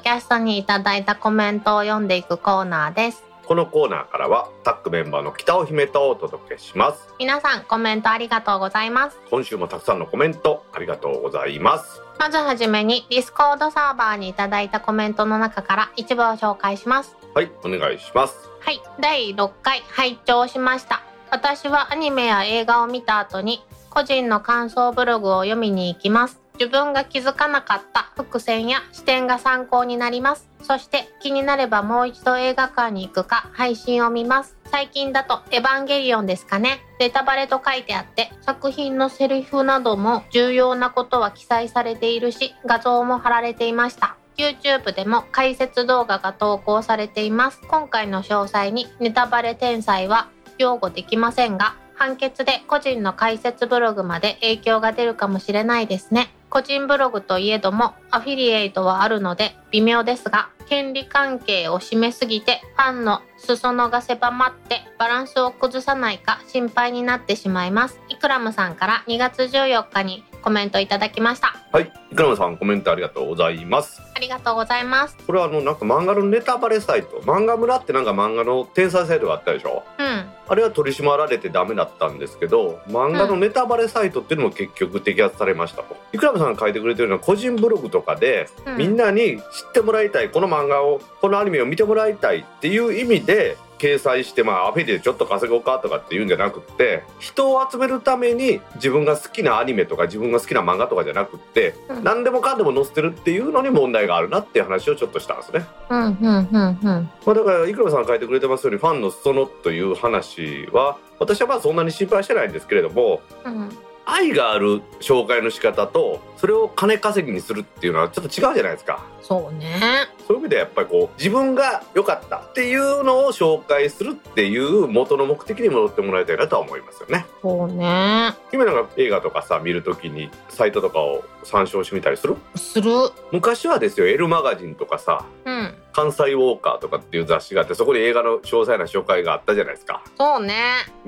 キャストにいただいたコメントを読んでいくコーナーです。このコーナーからはタックメンバーの北尾姫とお届けします。皆さんコメントありがとうございます。今週もたくさんのコメントありがとうございます。まずはじめにディスコードサーバーにいただいたコメントの中から一部を紹介します。はいお願いします。はい第6回拝聴しました。私はアニメや映画を見た後に個人の感想ブログを読みに行きます自分が気づかなかった伏線や視点が参考になります。そして気になればもう一度映画館に行くか配信を見ます。最近だとエヴァンゲリオンですかね。ネタバレと書いてあって作品のセリフなども重要なことは記載されているし画像も貼られていました。YouTube でも解説動画が投稿されています。今回の詳細にネタバレ天才は擁護できませんが判決で個人の解説ブログまで影響が出るかもしれないですね。個人ブログといえどもアフィリエイトはあるので微妙ですが権利関係を締めすぎてファンの裾野が狭まってバランスを崩さないか心配になってしまいます。イクラムさんから2月14日にコメントいただきました。はい。イクラムさんコメントありがとうございます。ありがとうございます。これはあのなんか漫画のネタバレサイト漫画村ってなんか漫画の天才サイトがあったでしょ？うんあれは取り締まられてダメだったんですけど漫画のネタバレサイトっていうのも結局摘発されましたと、イクラムさんが書いてくれてるのは個人ブログとかで、うん。みんなに知ってもらいたいこの漫画をこのアニメを見てもらいたいっていう意味で掲載してまあアフィリでちょっと稼ごうかとかっていうんじゃなくって人を集めるために自分が好きなアニメとか自分が好きな漫画とかじゃなくって、うん。何でもかんでも載せてるっていうのに問題があるなっていう話をちょっとしたんですね。うんうんうんうん。まあ、だからイクラムさんが書いてくれてますようにファンの裾野という話は私はまあそんなに心配してないんですけれどもうん愛がある紹介の仕方とそれを金稼ぎにするっていうのはちょっと違うじゃないですか。そうね。そういう意味でやっぱりこう自分が良かったっていうのを紹介するっていう元の目的に戻ってもらいたいなとは思いますよね。そうね。今なんか映画とかさ見るときにサイトとかを参照してみたりする？する。昔はですよ L マガジンとかさうん関西ウォーカーとかっていう雑誌があってそこに映画の詳細な紹介があったじゃないですか。そうね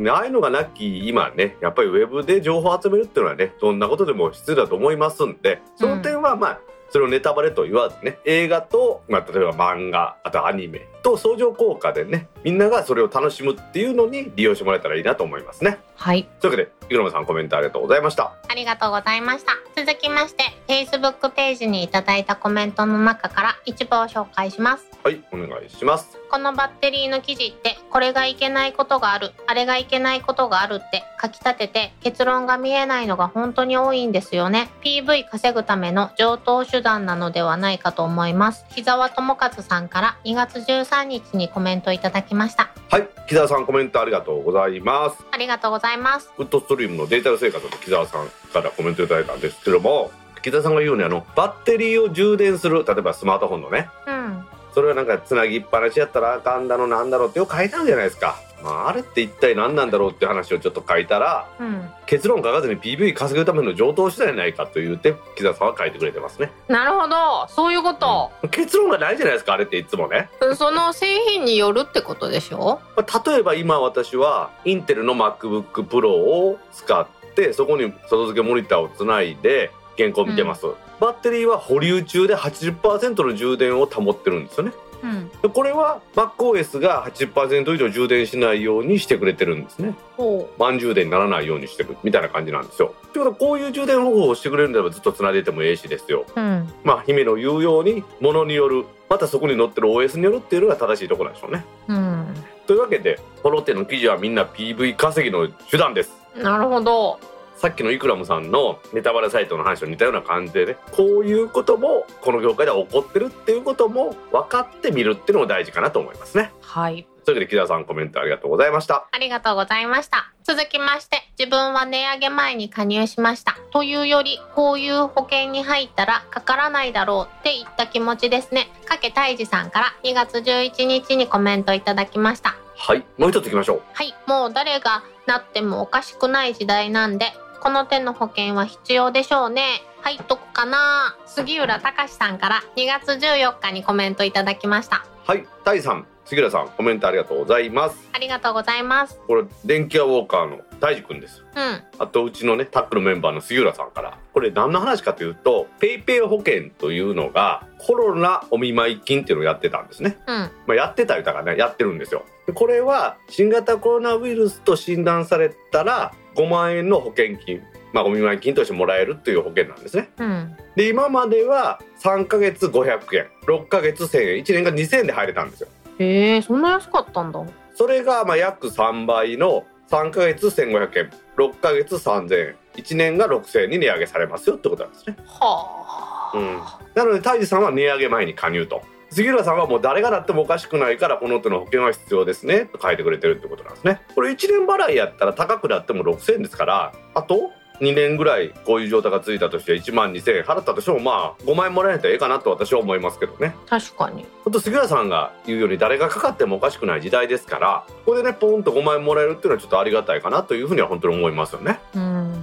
ああいうのがなき今ねやっぱりウェブで情報を集めるっていうのはねどんなことでも必要だと思いますんでその点はまあ、それをネタバレと言わずね映画と、まあ、例えば漫画あとアニメと相乗効果でねみんながそれを楽しむっていうのに利用してもらえたらいいなと思いますねはいというわけでイグロマさんコメントありがとうございましたありがとうございました。続きまして、Facebook ページにいただいたコメントの中から一部を紹介します。はいお願いしますこのバッテリーの記事って、これがいけないことがある、あれがいけないことがあるって書き立てて、結論が見えないのが本当に多いんですよね。PV 稼ぐための上等手段なのではないかと思います。木沢智和さんから2月13日にコメントいただきました。はい木澤さんコメントありがとうございますありがとうございます。ウッドストリームのデータル生活の木澤さんからコメントいただいたんですけども木澤さんが言うにあのバッテリーを充電する例えばスマートフォンのねうん。それはなんかつなぎっぱなしやったらあかんだのなんだろうってよく書いてあるじゃないですか、まあ、あれって一体何なんだろうって話をちょっと書いたらうん。結論書かずに PV 稼ぐための上等手段やないかと言って木澤さんは書いてくれてますね。なるほど。そういうこと。結論がないじゃないですかあれっていつもね、その製品によるってことでしょ？まあ例えば今私はインテルの MacBookPro を使ってそこに外付けモニターをつないで原稿を見てます、バッテリーは保留中で80%の充電を保ってるんですよねうん。でこれは MacOS が80%以上充電しないようにしてくれてるんですねほ満充電にならないようにしてるみたいな感じなんですよということはこういう充電方法をしてくれるんであればずっとつないでてもええしですよう。うん。まあ姫の言うようにものによるまたそこに載ってる OS によるっていうのが正しいところなんでしょうねうん。というわけでこの手の記事はみんな PV 稼ぎの手段ですなるほど。さっきのイクラムさんのネタバレサイトの話と似たような感じでねこういうこともこの業界では起こってるっていうことも分かってみるっていうのも大事かなと思いますねはい。というわけで木田さんコメントありがとうございましたありがとうございました。続きまして、自分は値上げ前に加入しました。というより、こういう保険に入ったらかからないだろうっていった気持ちですね。かけたいじさんから2月11日にコメントいただきました。はいもう一ついきましょうはい、もう誰がなってもおかしくない時代なんで、この手の保険は必要でしょうね。入っとくかな。杉浦隆さんから2月14日にコメントいただきました。はいタイさん杉浦さんコメントありがとうございます。ありがとうございます。これ電気屋ウォーカーの大地くんです。うん。あとうちのねタックルメンバーの杉浦さんから。これ何の話かというとペイペイ保険というのがコロナお見舞い金っていうのをやってたんですね、うん。まあ、やってたりとかねやってるんですよ。でこれは新型コロナウイルスと診断されたら5万円の保険金まあお見舞い金としてもらえるっていう保険なんですね。うん。で今までは3ヶ月500円6ヶ月1000円1年が2000円で入れたんですよ。へえそんな安かったんだ。それがまあ約3倍の3ヶ月1500円6ヶ月3000円1年が6000円に値上げされますよってことなんですね、はあ、うん、なので泰治さんは値上げ前に加入と杉浦さんはもう誰がなってもおかしくないからこの手の保険は必要ですねと書いてくれてるってことなんですね。これ1年払いやったら高くなっても6000円ですからあと2年ぐらいこういう状態がついたとして1万2000円払ったとしてもまあ5万円もらえないとええかなと私は思いますけどね。確かに。本当杉浦さんが言うように誰がかかってもおかしくない時代ですからここでねポンと5万円もらえるっていうのはちょっとありがたいかなというふうには本当に思いますよね。うん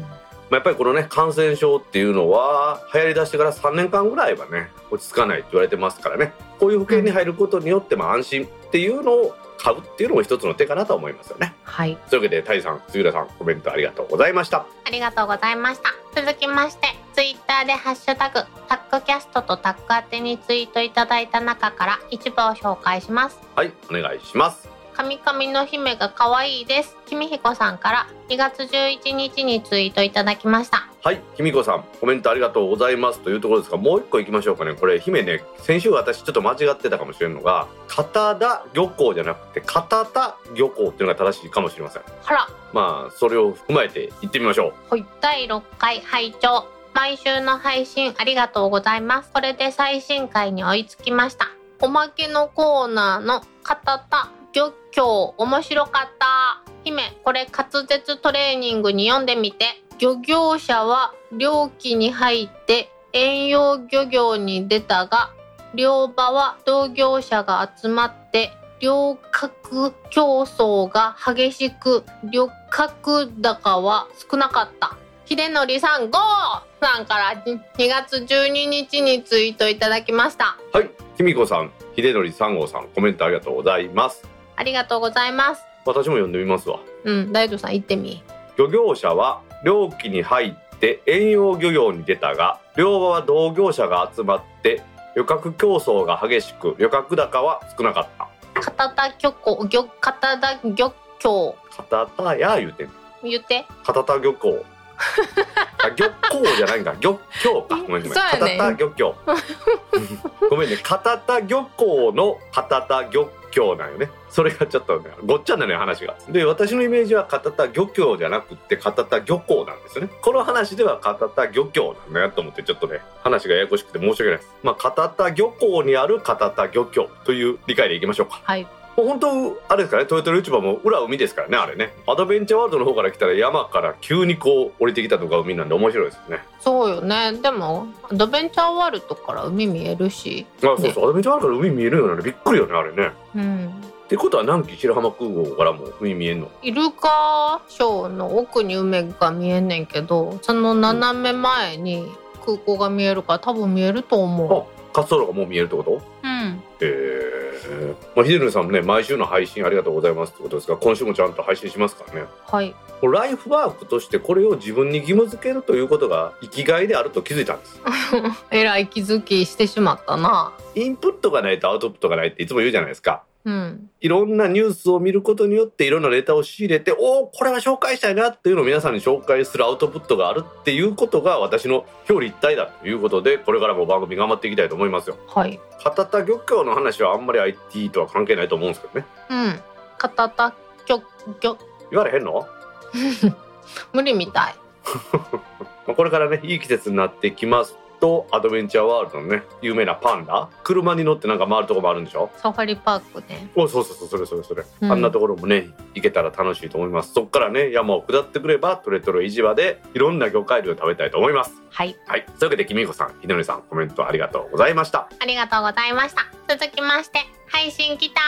まあ、やっぱりこのね感染症っていうのは流行りだしてから3年間ぐらいはね落ち着かないって言われてますからねこういう保険に入ることによってまあ安心っていうのを買うっていうのも一つの手かなと思いますよね。はいというわけでタイさん杉浦さんコメントありがとうございました。ありがとうございました続きましてツイッターでハッシュタグタックキャストとタック宛てにツイートいただいた中から一部を紹介しますはいお願いします。神々の姫が可愛いです。君彦さんから2月11日にツイートいただきました。はい、ひみこさん、コメントありがとうございます。というところですが、もう一個行きましょうかね。これ、姫ね、先週私ちょっと間違ってたかもしれんのが、片田漁港じゃなくて、片田漁港っていうのが正しいかもしれません。ほら。まあ、それを踏まえて行ってみましょう。はい。第6回拝聴。毎週の配信ありがとうございます。これで最新回に追いつきました。おまけのコーナーの片田漁協面白かった姫これ滑舌トレーニングに読んでみて漁業者は漁期に入って遠洋漁業に出たが漁場は同業者が集まって漁獲競争が激しく漁獲高は少なかった秀則さん GO! さんから2月12日にツイートいただきましたはい、ひみこさん、ひでのり3号さん、コメントありがとうございます。ありがとうございます。私も読んでみますわ。うん大道さん言ってみ。漁業者は漁期に入って遠洋漁業に出たが、両場は同業者が集まって漁獲競争が激しく、漁獲高は少なかった。片田漁港漁片田漁協。片田や言うてん。言って。片田漁港 [LAUGHS] あ漁港じゃないんか漁協か。ごめんごめん片田漁協 [LAUGHS] ごめんね。片田漁港の片田漁協なんよね。それがちょっとねごっちゃになるよ話が。で私のイメージは片田漁協じゃなくって片田漁港なんですよね。この話では片田漁協なんだなと思ってちょっとね話がややこしくて申し訳ないです。まあ片田漁港にある片田漁協という理解でいきましょうか。はい本当あれですかね豊臣市場も裏海ですからねあれね。アドベンチャーワールドの方から来たら山から急にこう降りてきたとか海なんで面白いですよね。そうよね。でもアドベンチャーワールドから海見えるし。あそうそう、アドベンチャーワールドから海見えるようになるびっくりよねあれね。うん。ってことは南紀白浜空港からも海見えんの？イルカショーの奥に海が見えんねんけどその斜め前に空港が見えるから多分見えると思あ滑走路がもう見えるってこと？ううん。へえまあ秀則さんもね毎週の配信ありがとうございますってことですが今週もちゃんと配信しますからね。はい。ライフワークとしてこれを自分に義務付けるということが生きがいであると気づいたんです。[LAUGHS] えらい気づきしてしまったな。インプットがないとアウトプットがないっていつも言うじゃないですかうん。いろんなニュースを見ることによっていろんなネタを仕入れておおこれは紹介したいなっていうのを皆さんに紹介するアウトプットがあるっていうことが私の表裏一体だということでこれからも番組頑張っていきたいと思いますよ。はい。片田漁協の話はあんまり IT とは関係ないと思うんですけどね。うん。片田きょきょ言われへんの、[LAUGHS] 無理みたい。まあ、これからねいい季節になってきますとアドベンチャーワールドのね有名なパンダ？車に乗ってなんか回るとこもあるんでしょ？サファリパークね。おそうそうそうそれそれそれ、うん。あんなところもね行けたら楽しいと思います。そっからね山を下ってくればトレトレ市場でいろんな魚介類を食べたいと思います。はい。はい。というわけで君子さんひでのりさんコメントありがとうございました。ありがとうございました。続きまして配信来た。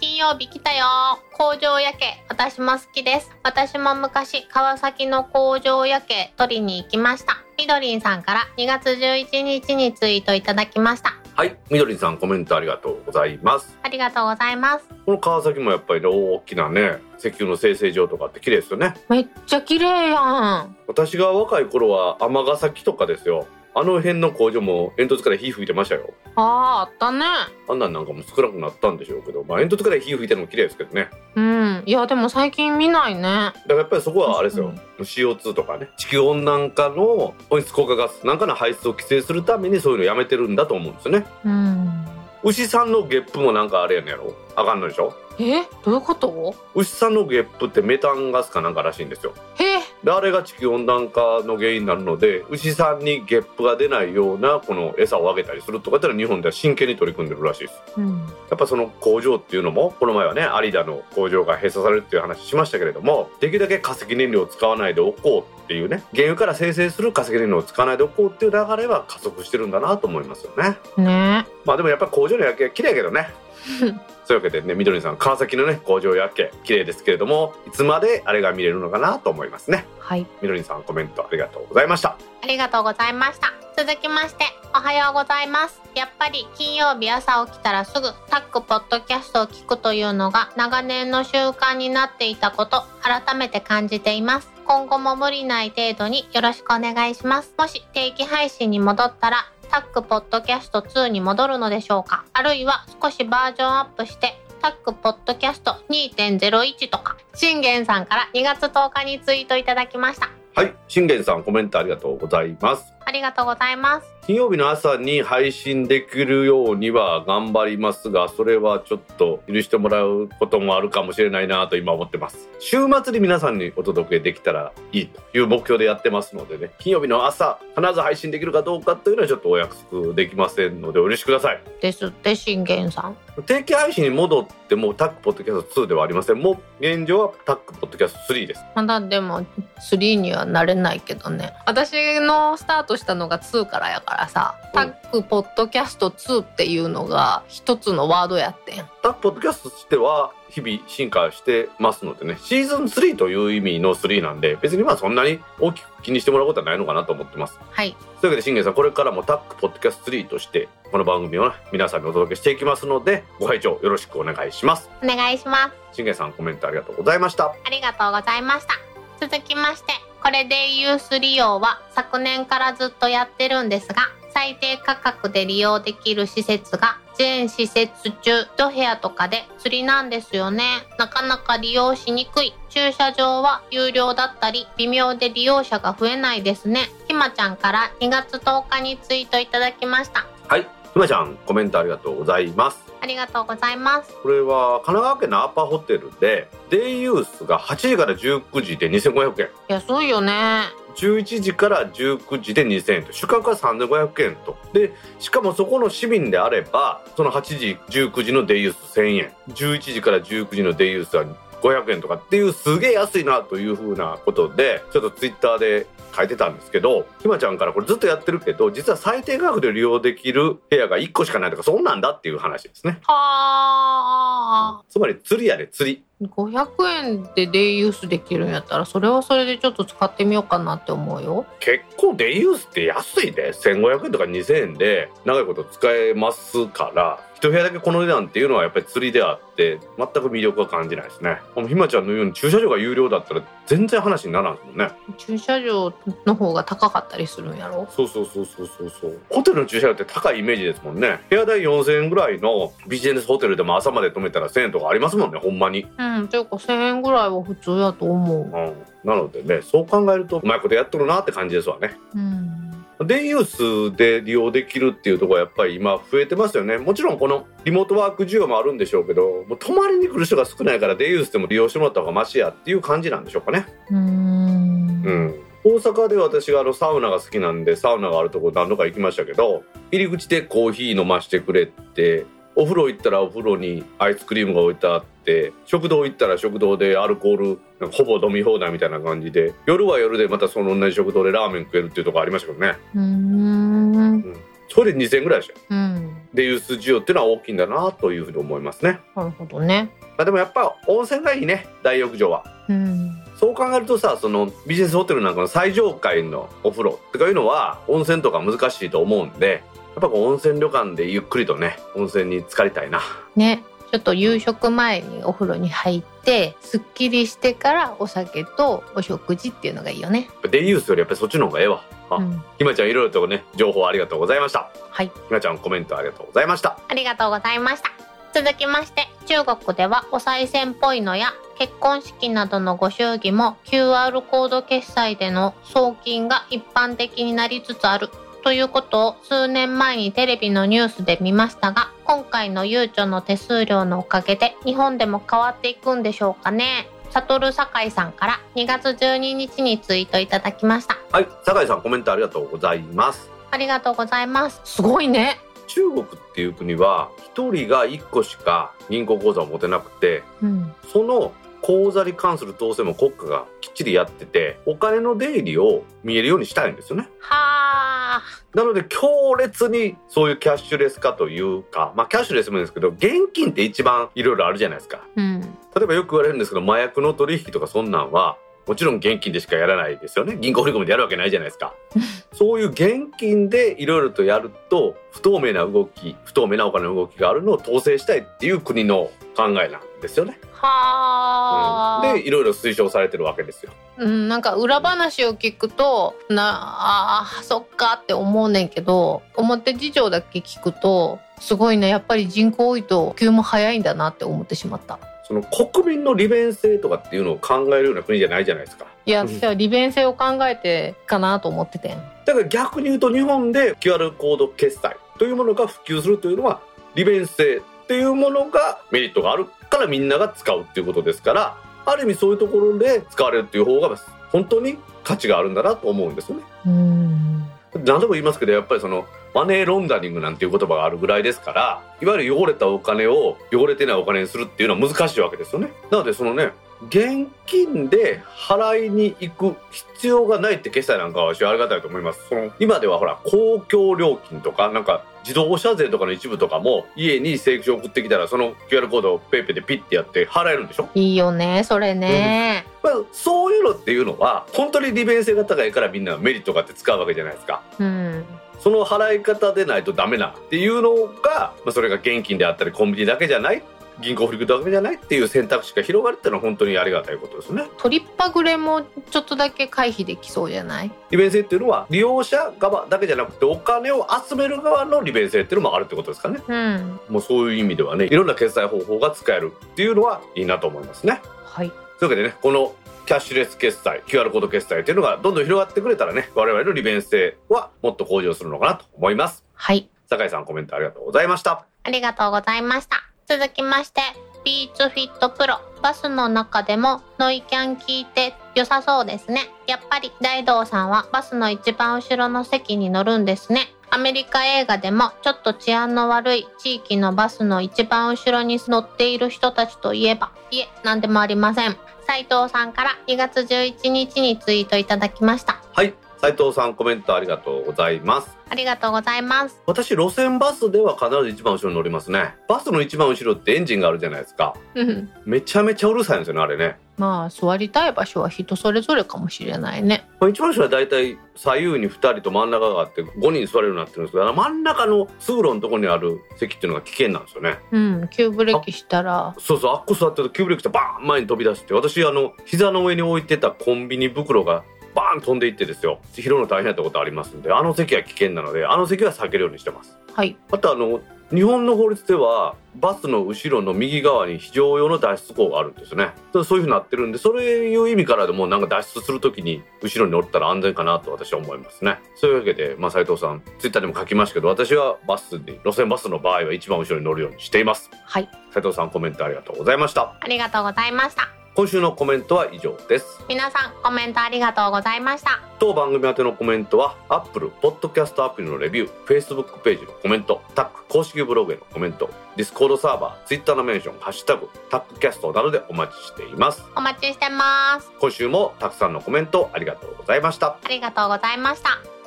金曜日来たよ。工場夜景私も好きです。私も昔川崎の工場夜景撮りに行きましたみどりんさんから2月11日にツイートいただきました。はいみどりんさんコメントありがとうございます。ありがとうございます。この川崎もやっぱりね大きなね石油の生成場とかって綺麗ですよね。めっちゃ綺麗やん。私が若い頃は尼崎とかですよあの辺の工場も煙突から火吹いてましたよ。あーあったね。あんなんなんかも少なくなったんでしょうけどまあ煙突から火吹いてるのも綺麗ですけどね。うん。いやでも最近見ないね。だからやっぱりそこはあれですよ。CO2 とかね。地球温暖化の温室効果ガスなんかの排出を規制するためにそういうのやめてるんだと思うんですよね。うん。牛さんのゲップもなんかあれやねやろ。あかんのでしょ？え？どういうこと？牛さんのゲップってメタンガスかなんからしいんですよ。えであれが地球温暖化の原因になるので牛さんにゲップが出ないようなこの餌をあげたりするとかってのは日本では真剣に取り組んでるらしいです。うん。やっぱその工場っていうのもこの前はね有田の工場が閉鎖されるっていう話しましたけれどもできるだけ化石燃料を使わないでおこうっていうね原油から生成する化石燃料を使わないでおこうっていう流れは加速してるんだなと思いますよね。ね。まあでもやっぱ工場の夜景綺麗やけどね [LAUGHS] そういうわけでねみどりさん川崎のね工場夜景綺麗ですけれどもいつまであれが見れるのかなと思いますね。はい。みどりさんコメントありがとうございました。ありがとうございました。続きましておはようございます。やっぱり金曜日朝起きたらすぐタックポッドキャストを聞くというのが長年の習慣になっていたこと改めて感じています。今後も無理ない程度によろしくお願いします。もし定期配信に戻ったらタックポッドキャスト2に戻るのでしょうか？あるいは少しバージョンアップしてタックポッドキャスト2.01とか。信玄さんから2月10日にツイートいただきました。はい信玄さんコメントありがとうございます。ありがとうございます金曜日の朝に配信できるようには頑張りますがそれはちょっと許してもらうこともあるかもしれないなと今思ってます。週末に皆さんにお届けできたらいいという目標でやってますのでね金曜日の朝必ず配信できるかどうかというのはちょっとお約束できませんのでお許しください。ですって信玄さん。定期配信に戻ってもタックポッドキャスト2ではありません。もう現状はタックポッドキャスト3です。まだでも3にはなれないけどね。私のスタートしたのが2からやからさ、うん。タックポッドキャスト2っていうのが一つのワードやってん。タックポッドキャストとしては日々進化してますのでねシーズン3という意味の3なんで別にまあそんなに大きく気にしてもらうことはないのかなと思ってます。はい。というわけで信玄さんこれからもタックポッドキャスト3としてこの番組をね皆さんにお届けしていきますのでご拝聴よろしくお願いしますお願いします信玄さんコメントありがとうございましたありがとうございました続きましてこれでユース利用は昨年からずっとやってるんですが最低価格で利用できる施設が全施設中1部屋とかで釣りなんですよね。なかなか利用しにくい。駐車場は有料だったり微妙で利用者が増えないですね。ひまちゃんから2月10日にツイートいただきました。はい。ひまちゃんコメントありがとうございます。ありがとうございます。これは神奈川県のアパホテルでデイユースが8時から19時で2500円。安いよね。11時から19時で2000円と。宿泊は3500円と。でしかもそこの市民であればその8時19時のデイユース1000円。11時から19時のデイユースは500円とかっていうすげえ安いなというふうなことでちょっとツイッターで書いてたんですけどひまちゃんからこれずっとやってるけど実は最低価格で利用できる部屋が1個しかないとかそんなんだっていう話ですね。はあ。つまり釣りやで釣り。500円でデイユースできるんやったらそれはそれでちょっと使ってみようかなって思うよ。結構デイユースって安いで。1500円とか2000円で長いこと使えますから一部屋だけこの値段っていうのはやっぱり釣りであって全く魅力は感じないですね。ひまちゃんのように駐車場が有料だったら全然話にならんですもんね。駐車場の方が高かったりするんやろ？そうそうそうそうそうそう。ホテルの駐車場って高いイメージですもんね。部屋代4000円ぐらいのビジネスホテルでも朝まで泊めたら1000円とかありますもんねほんまに。うんていうか1000円ぐらいは普通やと思う。うん。なのでねそう考えるとうまいことやっとるなって感じですわね。うんデイユースで利用できるっていうところはやっぱり今増えてますよね。もちろんこのリモートワーク需要もあるんでしょうけどもう泊まりに来る人が少ないからデイユースでも利用してもらった方がマシやっていう感じなんでしょうかね。うーん。うん。大阪で私があのサウナが好きなんでサウナがあるところ何度か行きましたけど入り口でコーヒー飲ましてくれてお風呂行ったらお風呂にアイスクリームが置いてあって食堂行ったら食堂でアルコールほぼ飲み放題みたいな感じで夜は夜でまたその同じ食堂でラーメン食えるっていうところありましたけどね。うーん。それで2000円ぐらいでしたよ。うん。でユース需要っていうのは大きいんだなというふうに思いますね、なるほどね。まあ、でもやっぱ温泉がいいね大浴場は。うん。そう考えるとさそのビジネスホテルなんかの最上階のお風呂とかいうのは温泉とか難しいと思うんでっぱこう温泉旅館でゆっくりとね温泉に浸かりたいな。ね。ちょっと夕食前にお風呂に入ってすっきりしてからお酒とお食事っていうのがいいよね。デイユースよりやっぱりそっちの方がええわ。あ、うん、ひまちゃんいろいろとね情報ありがとうございました。はい。ひまちゃんコメントありがとうございました。ありがとうございました。続きまして、中国ではお賽銭っぽいのや結婚式などのご祝儀も QR コード決済での送金が一般的になりつつあるということを数年前にテレビのニュースで見ましたが、今回のゆうちょの手数料のおかげで日本でも変わっていくんでしょうかね。サトル酒井さんから2月12日にツイートいただきました。はい酒井さんコメントありがとうございますありがとうございます。すごいね。中国っていう国は一人が一個しか銀行口座を持てなくてうん。その口座に関する統制も国家がきっちりやっててお金の出入りを見えるようにしたいんですよねはあ。なので強烈にそういうキャッシュレス化というかまあキャッシュレスもいいんですけど現金って一番いろいろあるじゃないですかうん。例えばよく言われるんですけど麻薬の取引とかそんなんはもちろん現金でしかやらないですよね銀行振り込みでやるわけないじゃないですか [LAUGHS] そういう現金でいろいろとやると不透明な動き不透明なお金の動きがあるのを統制したいっていう国の考えなんですよね、はあ、でいろいろ推奨されてるわけですよ。うん、なんか裏話を聞くとなあーそっかって思うねんけど表事情だけ聞くとすごいねやっぱり人口多いと急も早いんだなって思ってしまった。その国民の利便性とかっていうのを考えるような国じゃないじゃないですか。いやうん私は利便性を考えてかなと思っててん。だから逆に言うと日本で QR コード決済というものが普及するというのは利便性っていうものがメリットがあるからみんなが使うっていうことですからある意味そういうところで使われるっていう方が本当に価値があるんだなと思うんですよね。うん何度も言いますけどやっぱりそのマネーロンダリングなんていう言葉があるぐらいですからいわゆる汚れたお金を汚れてないお金にするっていうのは難しいわけですよね。なのでそのね現金で払いに行く必要がないって決済なんかは私はありがたいと思います。その今ではほら公共料金とかなんか自動車税とかの一部とかも家に請求書送ってきたらその QR コードをペイペイでピッてやって払えるんでしょ？いいよねそれね、まあ、そういうのっていうのは本当に利便性が高いからみんなメリットがあって使うわけじゃないですか。うん、その払い方でないとダメなっていうのが、まあ、それが現金であったりコンビニだけじゃない銀行振り込みだけじゃないっていう選択肢が広がるっていうのは本当にありがたいことですね。取りっぱぐれもちょっとだけ回避できそうじゃない？利便性っていうのは利用者側だけじゃなくてお金を集める側の利便性っていうのもあるってことですからね。うんもうそういう意味ではねいろんな決済方法が使えるっていうのはいいなと思いますね。はいというわけでねこのキャッシュレス決済 QR コード決済っていうのがどんどん広がってくれたらね我々の利便性はもっと向上するのかなと思います。はい酒井さんコメントありがとうございました。ありがとうございました。続きまして、ビーツフィットプロ。バスの中でもノイキャン聞いて良さそうですね。やっぱり大道さんはバスの一番後ろの席に乗るんですね。アメリカ映画でもちょっと治安の悪い地域のバスの一番後ろに乗っている人たちといえば、いえ、なんでもありません。斉藤さんから2月11日にツイートいただきました。はい斉藤さんコメントありがとうございます。ありがとうございます。私路線バスでは必ず一番後ろに乗りますね。バスの一番後ろってエンジンがあるじゃないですか。うんめちゃめちゃうるさいんですよねあれね。まあ、座りたい場所は人それぞれかもしれないね。まあ、一番後ろはだいたい左右に2人と真ん中があって5人座れるようになってるんですけど真ん中の通路のところにある席っていうのが危険なんですよね。うん、急ブレーキしたら、そうそうあっこ座ってると急ブレーキしてバーン前に飛び出して私あの膝の上に置いてたコンビニ袋がバーン飛んでいってですよ拾うの大変だったことありますんであの席は危険なのであの席は避けるようにしてます。はい。あとあの日本の法律ではバスの後ろの右側に非常用の脱出口があるんですよねそういうふうになってるんでそれいう意味からでもなんか脱出するときに後ろに乗ったら安全かなと私は思いますねそういうわけで、まあ、斉藤さんツイッターでも書きましたけど私はバスに路線バスの場合は一番後ろに乗るようにしていますはい。斉藤さんコメントありがとうございましたありがとうございました。今週のコメントは以上です皆さん、コメントありがとうございました。当番組宛てのコメントは Apple Podcast アプリのレビュー Facebook ページのコメントタック公式ブログへのコメント Discord サーバー Twitter のメンション「ハッシュタグタックキャスト」などでお待ちしていますお待ちしてます。今週もたくさんのコメントありがとうございましたありがとうございました。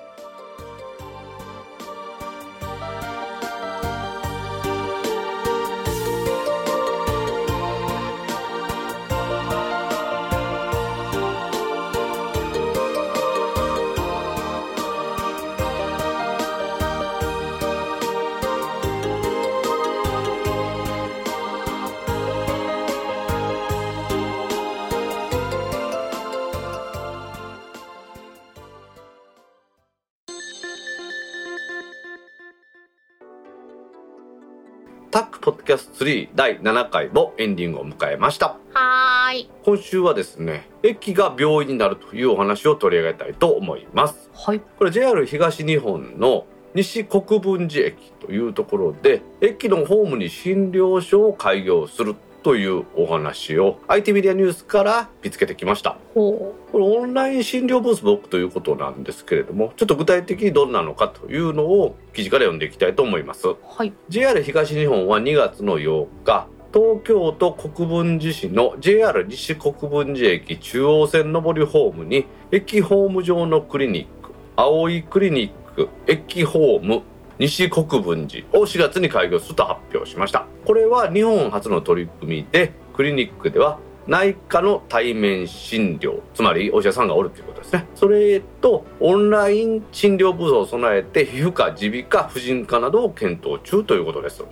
キャスト3第7回もエンディングを迎えましたはーい。今週はですね駅が病院になるというお話を取り上げたいと思いますはい。これ JR 東日本の西国分寺駅というところで駅のホームに診療所を開業するというお話を IT メディアニュースから見つけてきましたほこれオンライン診療ブースブックということなんですけれどもちょっと具体的にどんなのかというのを記事から読んでいきたいと思いますう。はい。JR 東日本は2月の8日東京都国分寺市の JR 西国分寺駅中央線上りホームに駅ホーム上のクリニック青いクリニック駅ホーム西国分寺を4月に開業すると発表しました。これは日本初の取り組みでクリニックでは内科の対面診療つまりお医者さんがおるということですね。それとオンライン診療ブースを備えて皮膚科耳鼻科婦人科などを検討中ということです。で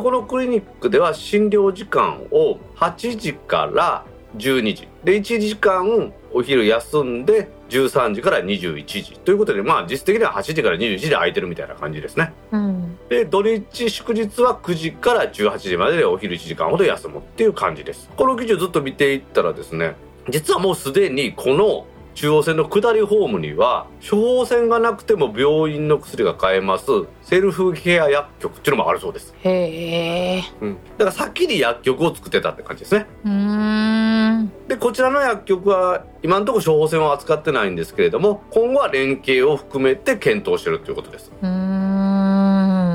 このクリニックでは診療時間を8時から12時。で1時間お昼休んで13時から21時。ということでまあ実質的には8時から21時で空いてるみたいな感じですね。うん。で土日祝日は9時から18時まででお昼1時間ほど休むっていう感じです。この記事をずっと見ていったらですね実はもうすでにこの中央線の下りホームには処方箋がなくても病院の薬が買えますセルフケア薬局っていうのもあるそうですへえ。うん、だから先に薬局を作ってたって感じですねうーん。でこちらの薬局は今のところ処方箋は扱ってないんですけれども今後は連携を含めて検討してるということですうー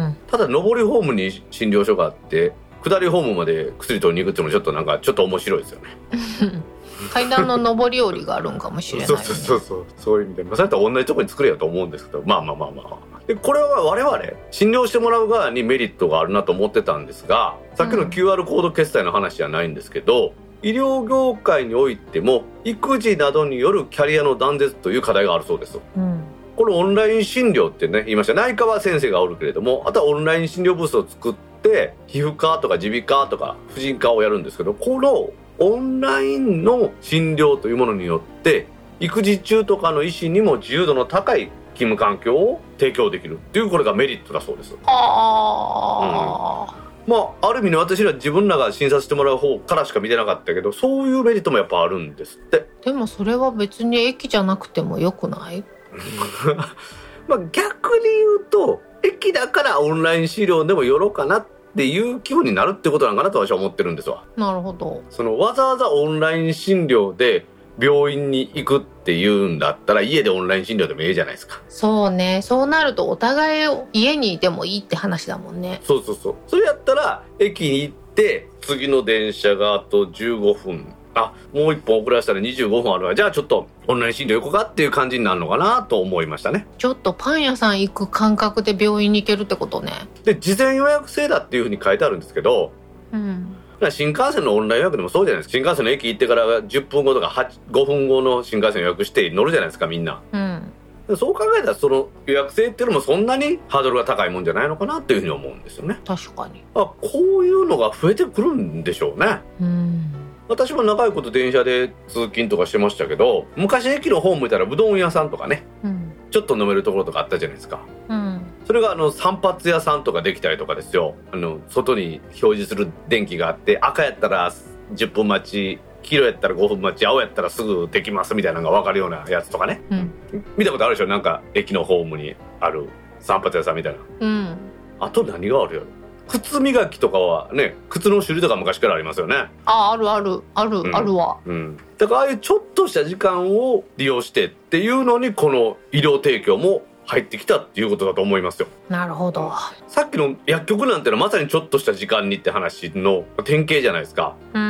ん。ただ上りホームに診療所があって下りホームまで薬取りに行くっていうのもちょっとなんかちょっと面白いですよね [LAUGHS] [LAUGHS] 階段の上り下りがあるんかもしれない、ね。そうそうそうそう。そういう意味で、まあ、それと同じところに作れよと思うんですけど。まあまあまあまあ。でこれは我々診療してもらう側にメリットがあるなと思ってたんですがさっきのうん。QR コード決済の話じゃないんですけど、医療業界においても育児などによるキャリアの断絶という課題があるそうです。うん。このオンライン診療ってね言いました。内科は先生がおるけれどもあとはオンライン診療ブースを作って皮膚科とか耳鼻科とか婦人科をやるんですけどこのオンラインの診療というものによって育児中とかの医師にも自由度の高い勤務環境を提供できるっていうこれがメリットだそうです。ああ、まあある意味ね私ら自分らが診察してもらう方からしか見てなかったけどそういうメリットもやっぱあるんですって。でもそれは別に駅じゃなくてもよくない？[LAUGHS] まあ逆に言うと駅だからオンライン資料でも寄ろうかなっていう気分になるってことなんかなと私は思ってるんですわなるほど。そのわざわざオンライン診療で病院に行くっていうんだったら家でオンライン診療でもいいじゃないですかそうね。そうなるとお互い家にいてもいいって話だもんね。そうそうそうそれやったら駅に行って次の電車があと15分あもう一本遅らせたら25分あるわじゃあちょっとオンライン診療行こうかっていう感じになるのかなと思いましたねちょっとパン屋さん行く感覚で病院に行けるってことね。で事前予約制だっていうふうに書いてあるんですけどうん。新幹線のオンライン予約でもそうじゃないですか新幹線の駅行ってから10分後とか8 5分後の新幹線予約して乗るじゃないですかみんなうん。でそう考えたらその予約制っていうのもそんなにハードルが高いもんじゃないのかなっていうふうに思うんですよね確かに。あこういうのが増えてくるんでしょうねうん。私も長いこと電車で通勤とかしてましたけど昔駅のホーム見たらうどん屋さんとかねうん。ちょっと飲めるところとかあったじゃないですかうん。それがあの散髪屋さんとかできたりとかですよあの外に表示する電気があって赤やったら10分待ち黄色やったら5分待ち青やったらすぐできますみたいなのが分かるようなやつとかねうん。見たことあるでしょ？なんか駅のホームにある散髪屋さんみたいなうん。あと何があるやろ？靴磨きとかはね靴の種類とか昔からありますよねあ、あるある。ある、うんあるわ。うんだからああいうちょっとした時間を利用してっていうのにこの医療提供も入ってきたっていうことだと思いますよなるほど。さっきの薬局なんてのはまさにちょっとした時間にって話の典型じゃないですかうん。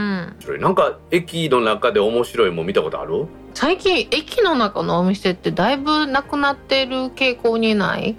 なんか駅の中で面白いもん見たことある？最近駅の中のお店ってだいぶなくなってる傾向にない？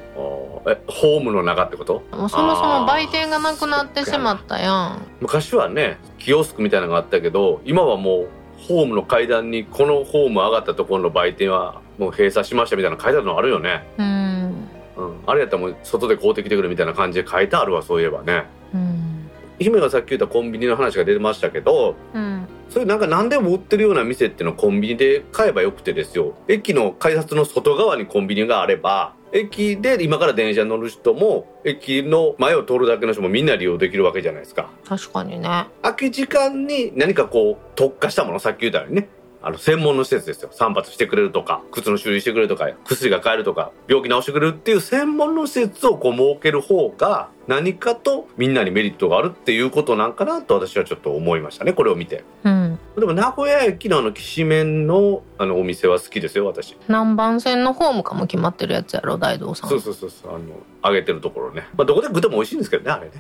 えホームの中ってこと？もうそもそも売店がなくなってしまったやん。昔はねキオスクみたいなのがあったけど今はもうホームの階段にこのホーム上がったところの売店はもう閉鎖しましたみたいな書いてあるのあるよね。うん。うん、あれやったらもう外で買うてきてくるみたいな感じで書いてあるわそういえばね。うん姫がさっき言ったコンビニの話が出てましたけどうん。そういうなんか何でも売ってるような店っていうのはコンビニで買えばよくてですよ。駅の改札の外側にコンビニがあれば駅で今から電車に乗る人も駅の前を通るだけの人もみんな利用できるわけじゃないですか。確かにね。空き時間に何かこう特化したものさっき言ったようにねあの専門の施設ですよ。散髪してくれるとか靴の修理してくれるとか薬が買えるとか病気治してくれるっていう専門の施設をこう設ける方が何かとみんなにメリットがあるっていうことなんかなと私はちょっと思いましたね。これを見て。うん。でも名古屋駅のあのきしめんのあのお店は好きですよ私。南蛮線のホームかも決まってるやつやろ大道さん。そうそうそうそうあの揚げてるところね、まあ、どこで食っても美味しいんですけどねあれね。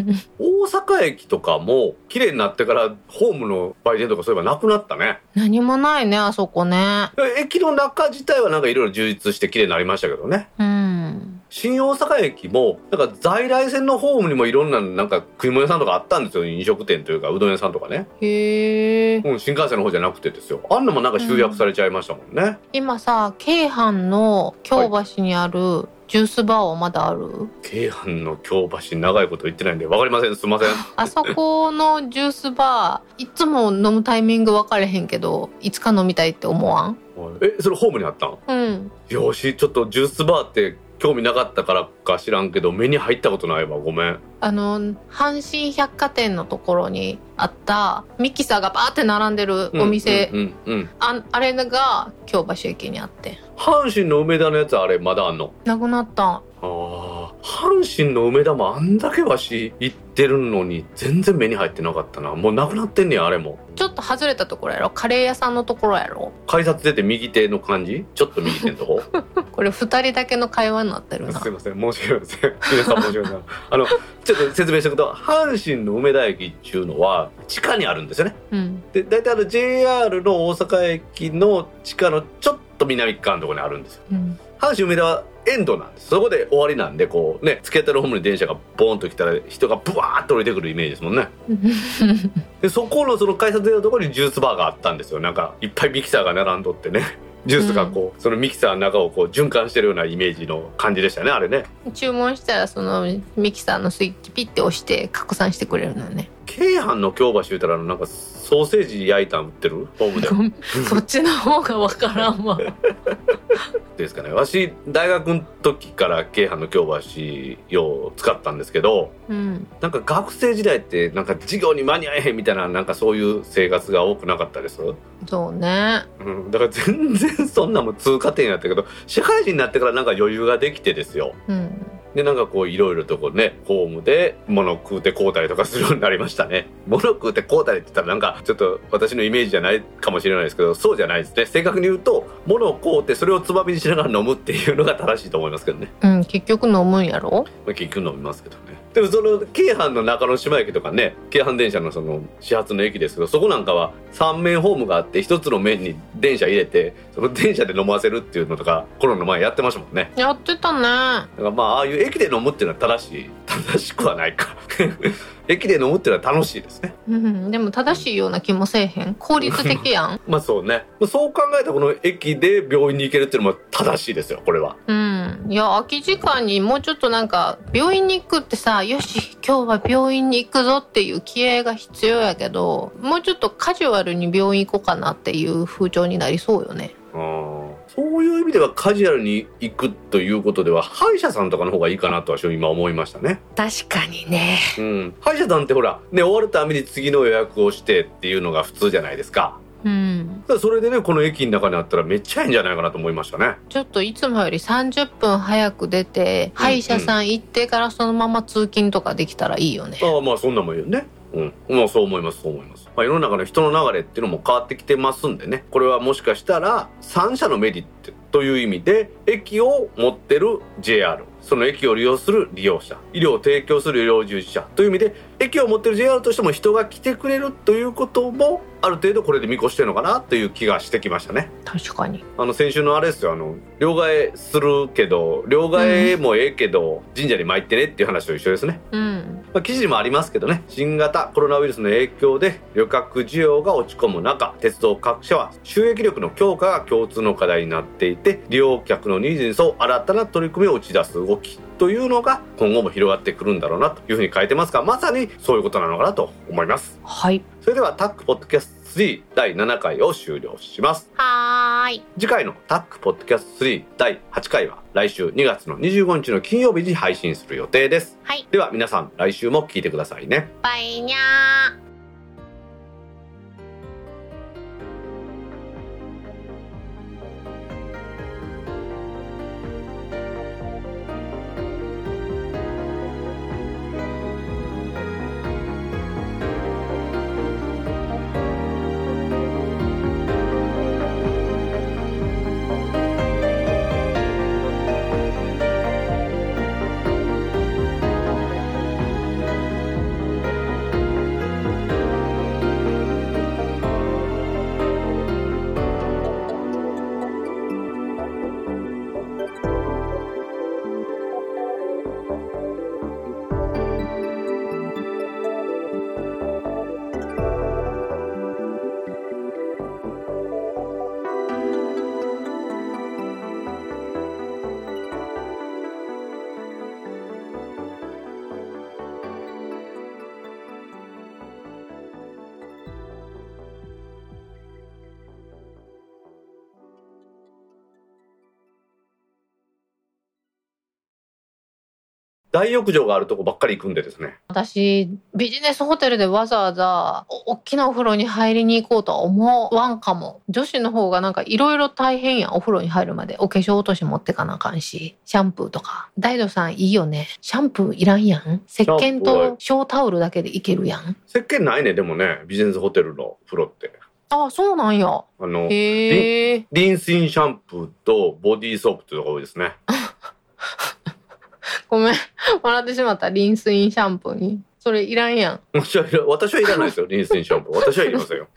[LAUGHS] 大阪駅とかも綺麗になってからホームの売店とかそういえばなくなったね。何もないねあそこね。駅の中自体はなんかいろいろ充実して綺麗になりましたけどね。うん新大阪駅もなんか在来線のホームにもいろんななんか食い物屋さんとかあったんですよ。飲食店というかうどん屋さんとかね、へえうん、新幹線の方じゃなくてですよ。あんなもんなんか集約されちゃいましたもんね、今さ京阪の京橋にあるジュースバーはまだある、京阪の京橋長いこと言ってないんでわかりません。すいません。[LAUGHS] あそこのジュースバーいつも飲むタイミング分かれへんけどいつか飲みたいって思わん？えそれホームにあったん？うん。よしちょっとジュースバーって興味なかったからか知らんけど目に入ったことないわごめん。あの阪神百貨店のところにあったミキサーがバーって並んでるお店、うんうんうん、うん、ああれが京橋駅にあって。阪神の梅田のやつあれまだあんの？なくなったああ阪神の梅田もあんだけわし行ってるのに全然目に入ってなかったな。もうなくなってんねやあれも。ちょっと外れたところやろ？カレー屋さんのところやろ？改札出て右手の感じ？ちょっと右手のとこ？[LAUGHS] これ2人だけの会話になってるな。すいません申し訳ないせん。[LAUGHS] 皆さん申し訳ないあのちょっと説明しておくと阪神の梅田駅っていうのは地下にあるんですよね。うん。で大体あの JR の大阪駅の地下のちょっと南側のところにあるんですよ。うん。阪神梅田はエンドなんです。そこで終わりなんでこうね突き当たるホームに電車がボーンと来たら人がブワーッと降りてくるイメージですもんね。[LAUGHS] でそこのその改札出のところにジュースバーがあったんですよ。なんかいっぱいミキサーが並んどってね。ジュースがこう、そのミキサーの中をこう循環してるようなイメージの感じでしたねあれね。注文したらそのミキサーのスイッチピッて押して拡散してくれるのよね。京阪の京橋言うたらなんかソーセージ焼いたん売ってる？ホームで。そっちの方がわからんわ。ですかね。わし大学の時から京阪の京橋よう使ったんですけどうん。なんか学生時代ってなんか授業に間に合えへんみたいななんかそういう生活が多くなかったです、そうね。うん、だから全然そんなもん通過点やったけど社会人になってからなんか余裕ができてですよ。うんでなんかこういろいろとこうねホームで物食うて買うたりとかするようになりましたね。[LAUGHS] 物食うて買うたりって言ったらなんかちょっと私のイメージじゃないかもしれないですけどそうじゃないですね。正確に言うと物を買うてそれをつまみにしながら飲むっていうのが正しいと思いますけどね。うん結局飲むんやろ？まあ、結局飲みますけどね。でもその京阪の中之島駅とかね京阪電車のその始発の駅ですけどそこなんかは3面ホームがあって1つの面に電車入れて電車で飲ませるっていうのとかコロナの前やってましたもんね。やってたね。だからまあああいう駅で飲むっていうのは正しい。正しくはないか。[LAUGHS] 駅で飲むっていうのは楽しいですね。うん。でも正しいような気もせえへん。効率的やん。[LAUGHS] まあそうね。そう考えたらこの駅で病院に行けるっていうのも正しいですよこれは。うん。いや空き時間にもうちょっとなんか病院に行くってさよし今日は病院に行くぞっていう気合が必要やけどもうちょっとカジュアルに病院行こうかなっていう風潮になりそうよね。うんそういう意味ではカジュアルに行くということでは歯医者さんとかの方がいいかなとは今思いましたね確かにねうん、歯医者さんってほら、ね、終わるために次の予約をしてっていうのが普通じゃないですか。うんそれでね、この駅の中にあったらめっちゃいいんじゃないかなと思いましたね。ちょっといつもより30分早く出て歯医者さん行ってからそのまま通勤とかできたらいいよねああ、まあそんなもんよね。うん。まあそう思います、そう思います。まあ世の中の人の流れっていうのも変わってきてますんでね。これはもしかしたら3社のメリットという意味で、駅を持ってる JR。その駅を利用する利用者医療を提供する医療従事者という意味で駅を持ってる JR としても人が来てくれるということもある程度これで見越してるのかなという気がしてきましたね。確かに。あの先週のあれですよ。あの両替するけど両替もええけど、神社に参ってねっていう話と一緒ですね。うん。まあ、記事にもありますけどね。新型コロナウイルスの影響で旅客需要が落ち込む中鉄道各社は収益力の強化が共通の課題になっていて利用客のニーズに沿う新たな取り組みを打ち出す動きというのが今後も広がってくるんだろうなというふうに書いてますがまさにそういうことなのかなと思いますはいそれではタックポッドキャスト3第7回を終了しますはーい。次回のタックポッドキャスト3第8回は来週2月の25日の金曜日に配信する予定ですはい。では皆さん来週も聞いてくださいねバイニャー。大浴場があるとこばっかり行くんでですね私、ビジネスホテルでわざわざお大きなお風呂に入りに行こうとは思わんかも。女子の方がなんかいろいろ大変やん。お風呂に入るまで。お化粧落とし持ってかなあかんし。シャンプーとか。大ドさんいいよね。シャンプーいらんやん。石鹸と小タオルだけでいけるやん。石鹸ないねでもねビジネスホテルの風呂ってあ、そうなんや。あの。リンスインシャンプーとボディーソープっていうのが多いですね [LAUGHS] ごめん。笑ってしまった。リンスインシャンプーに。それいらんやん。[LAUGHS] 私はいら私はいらないですよリンスインシャンプー私はいりませんよ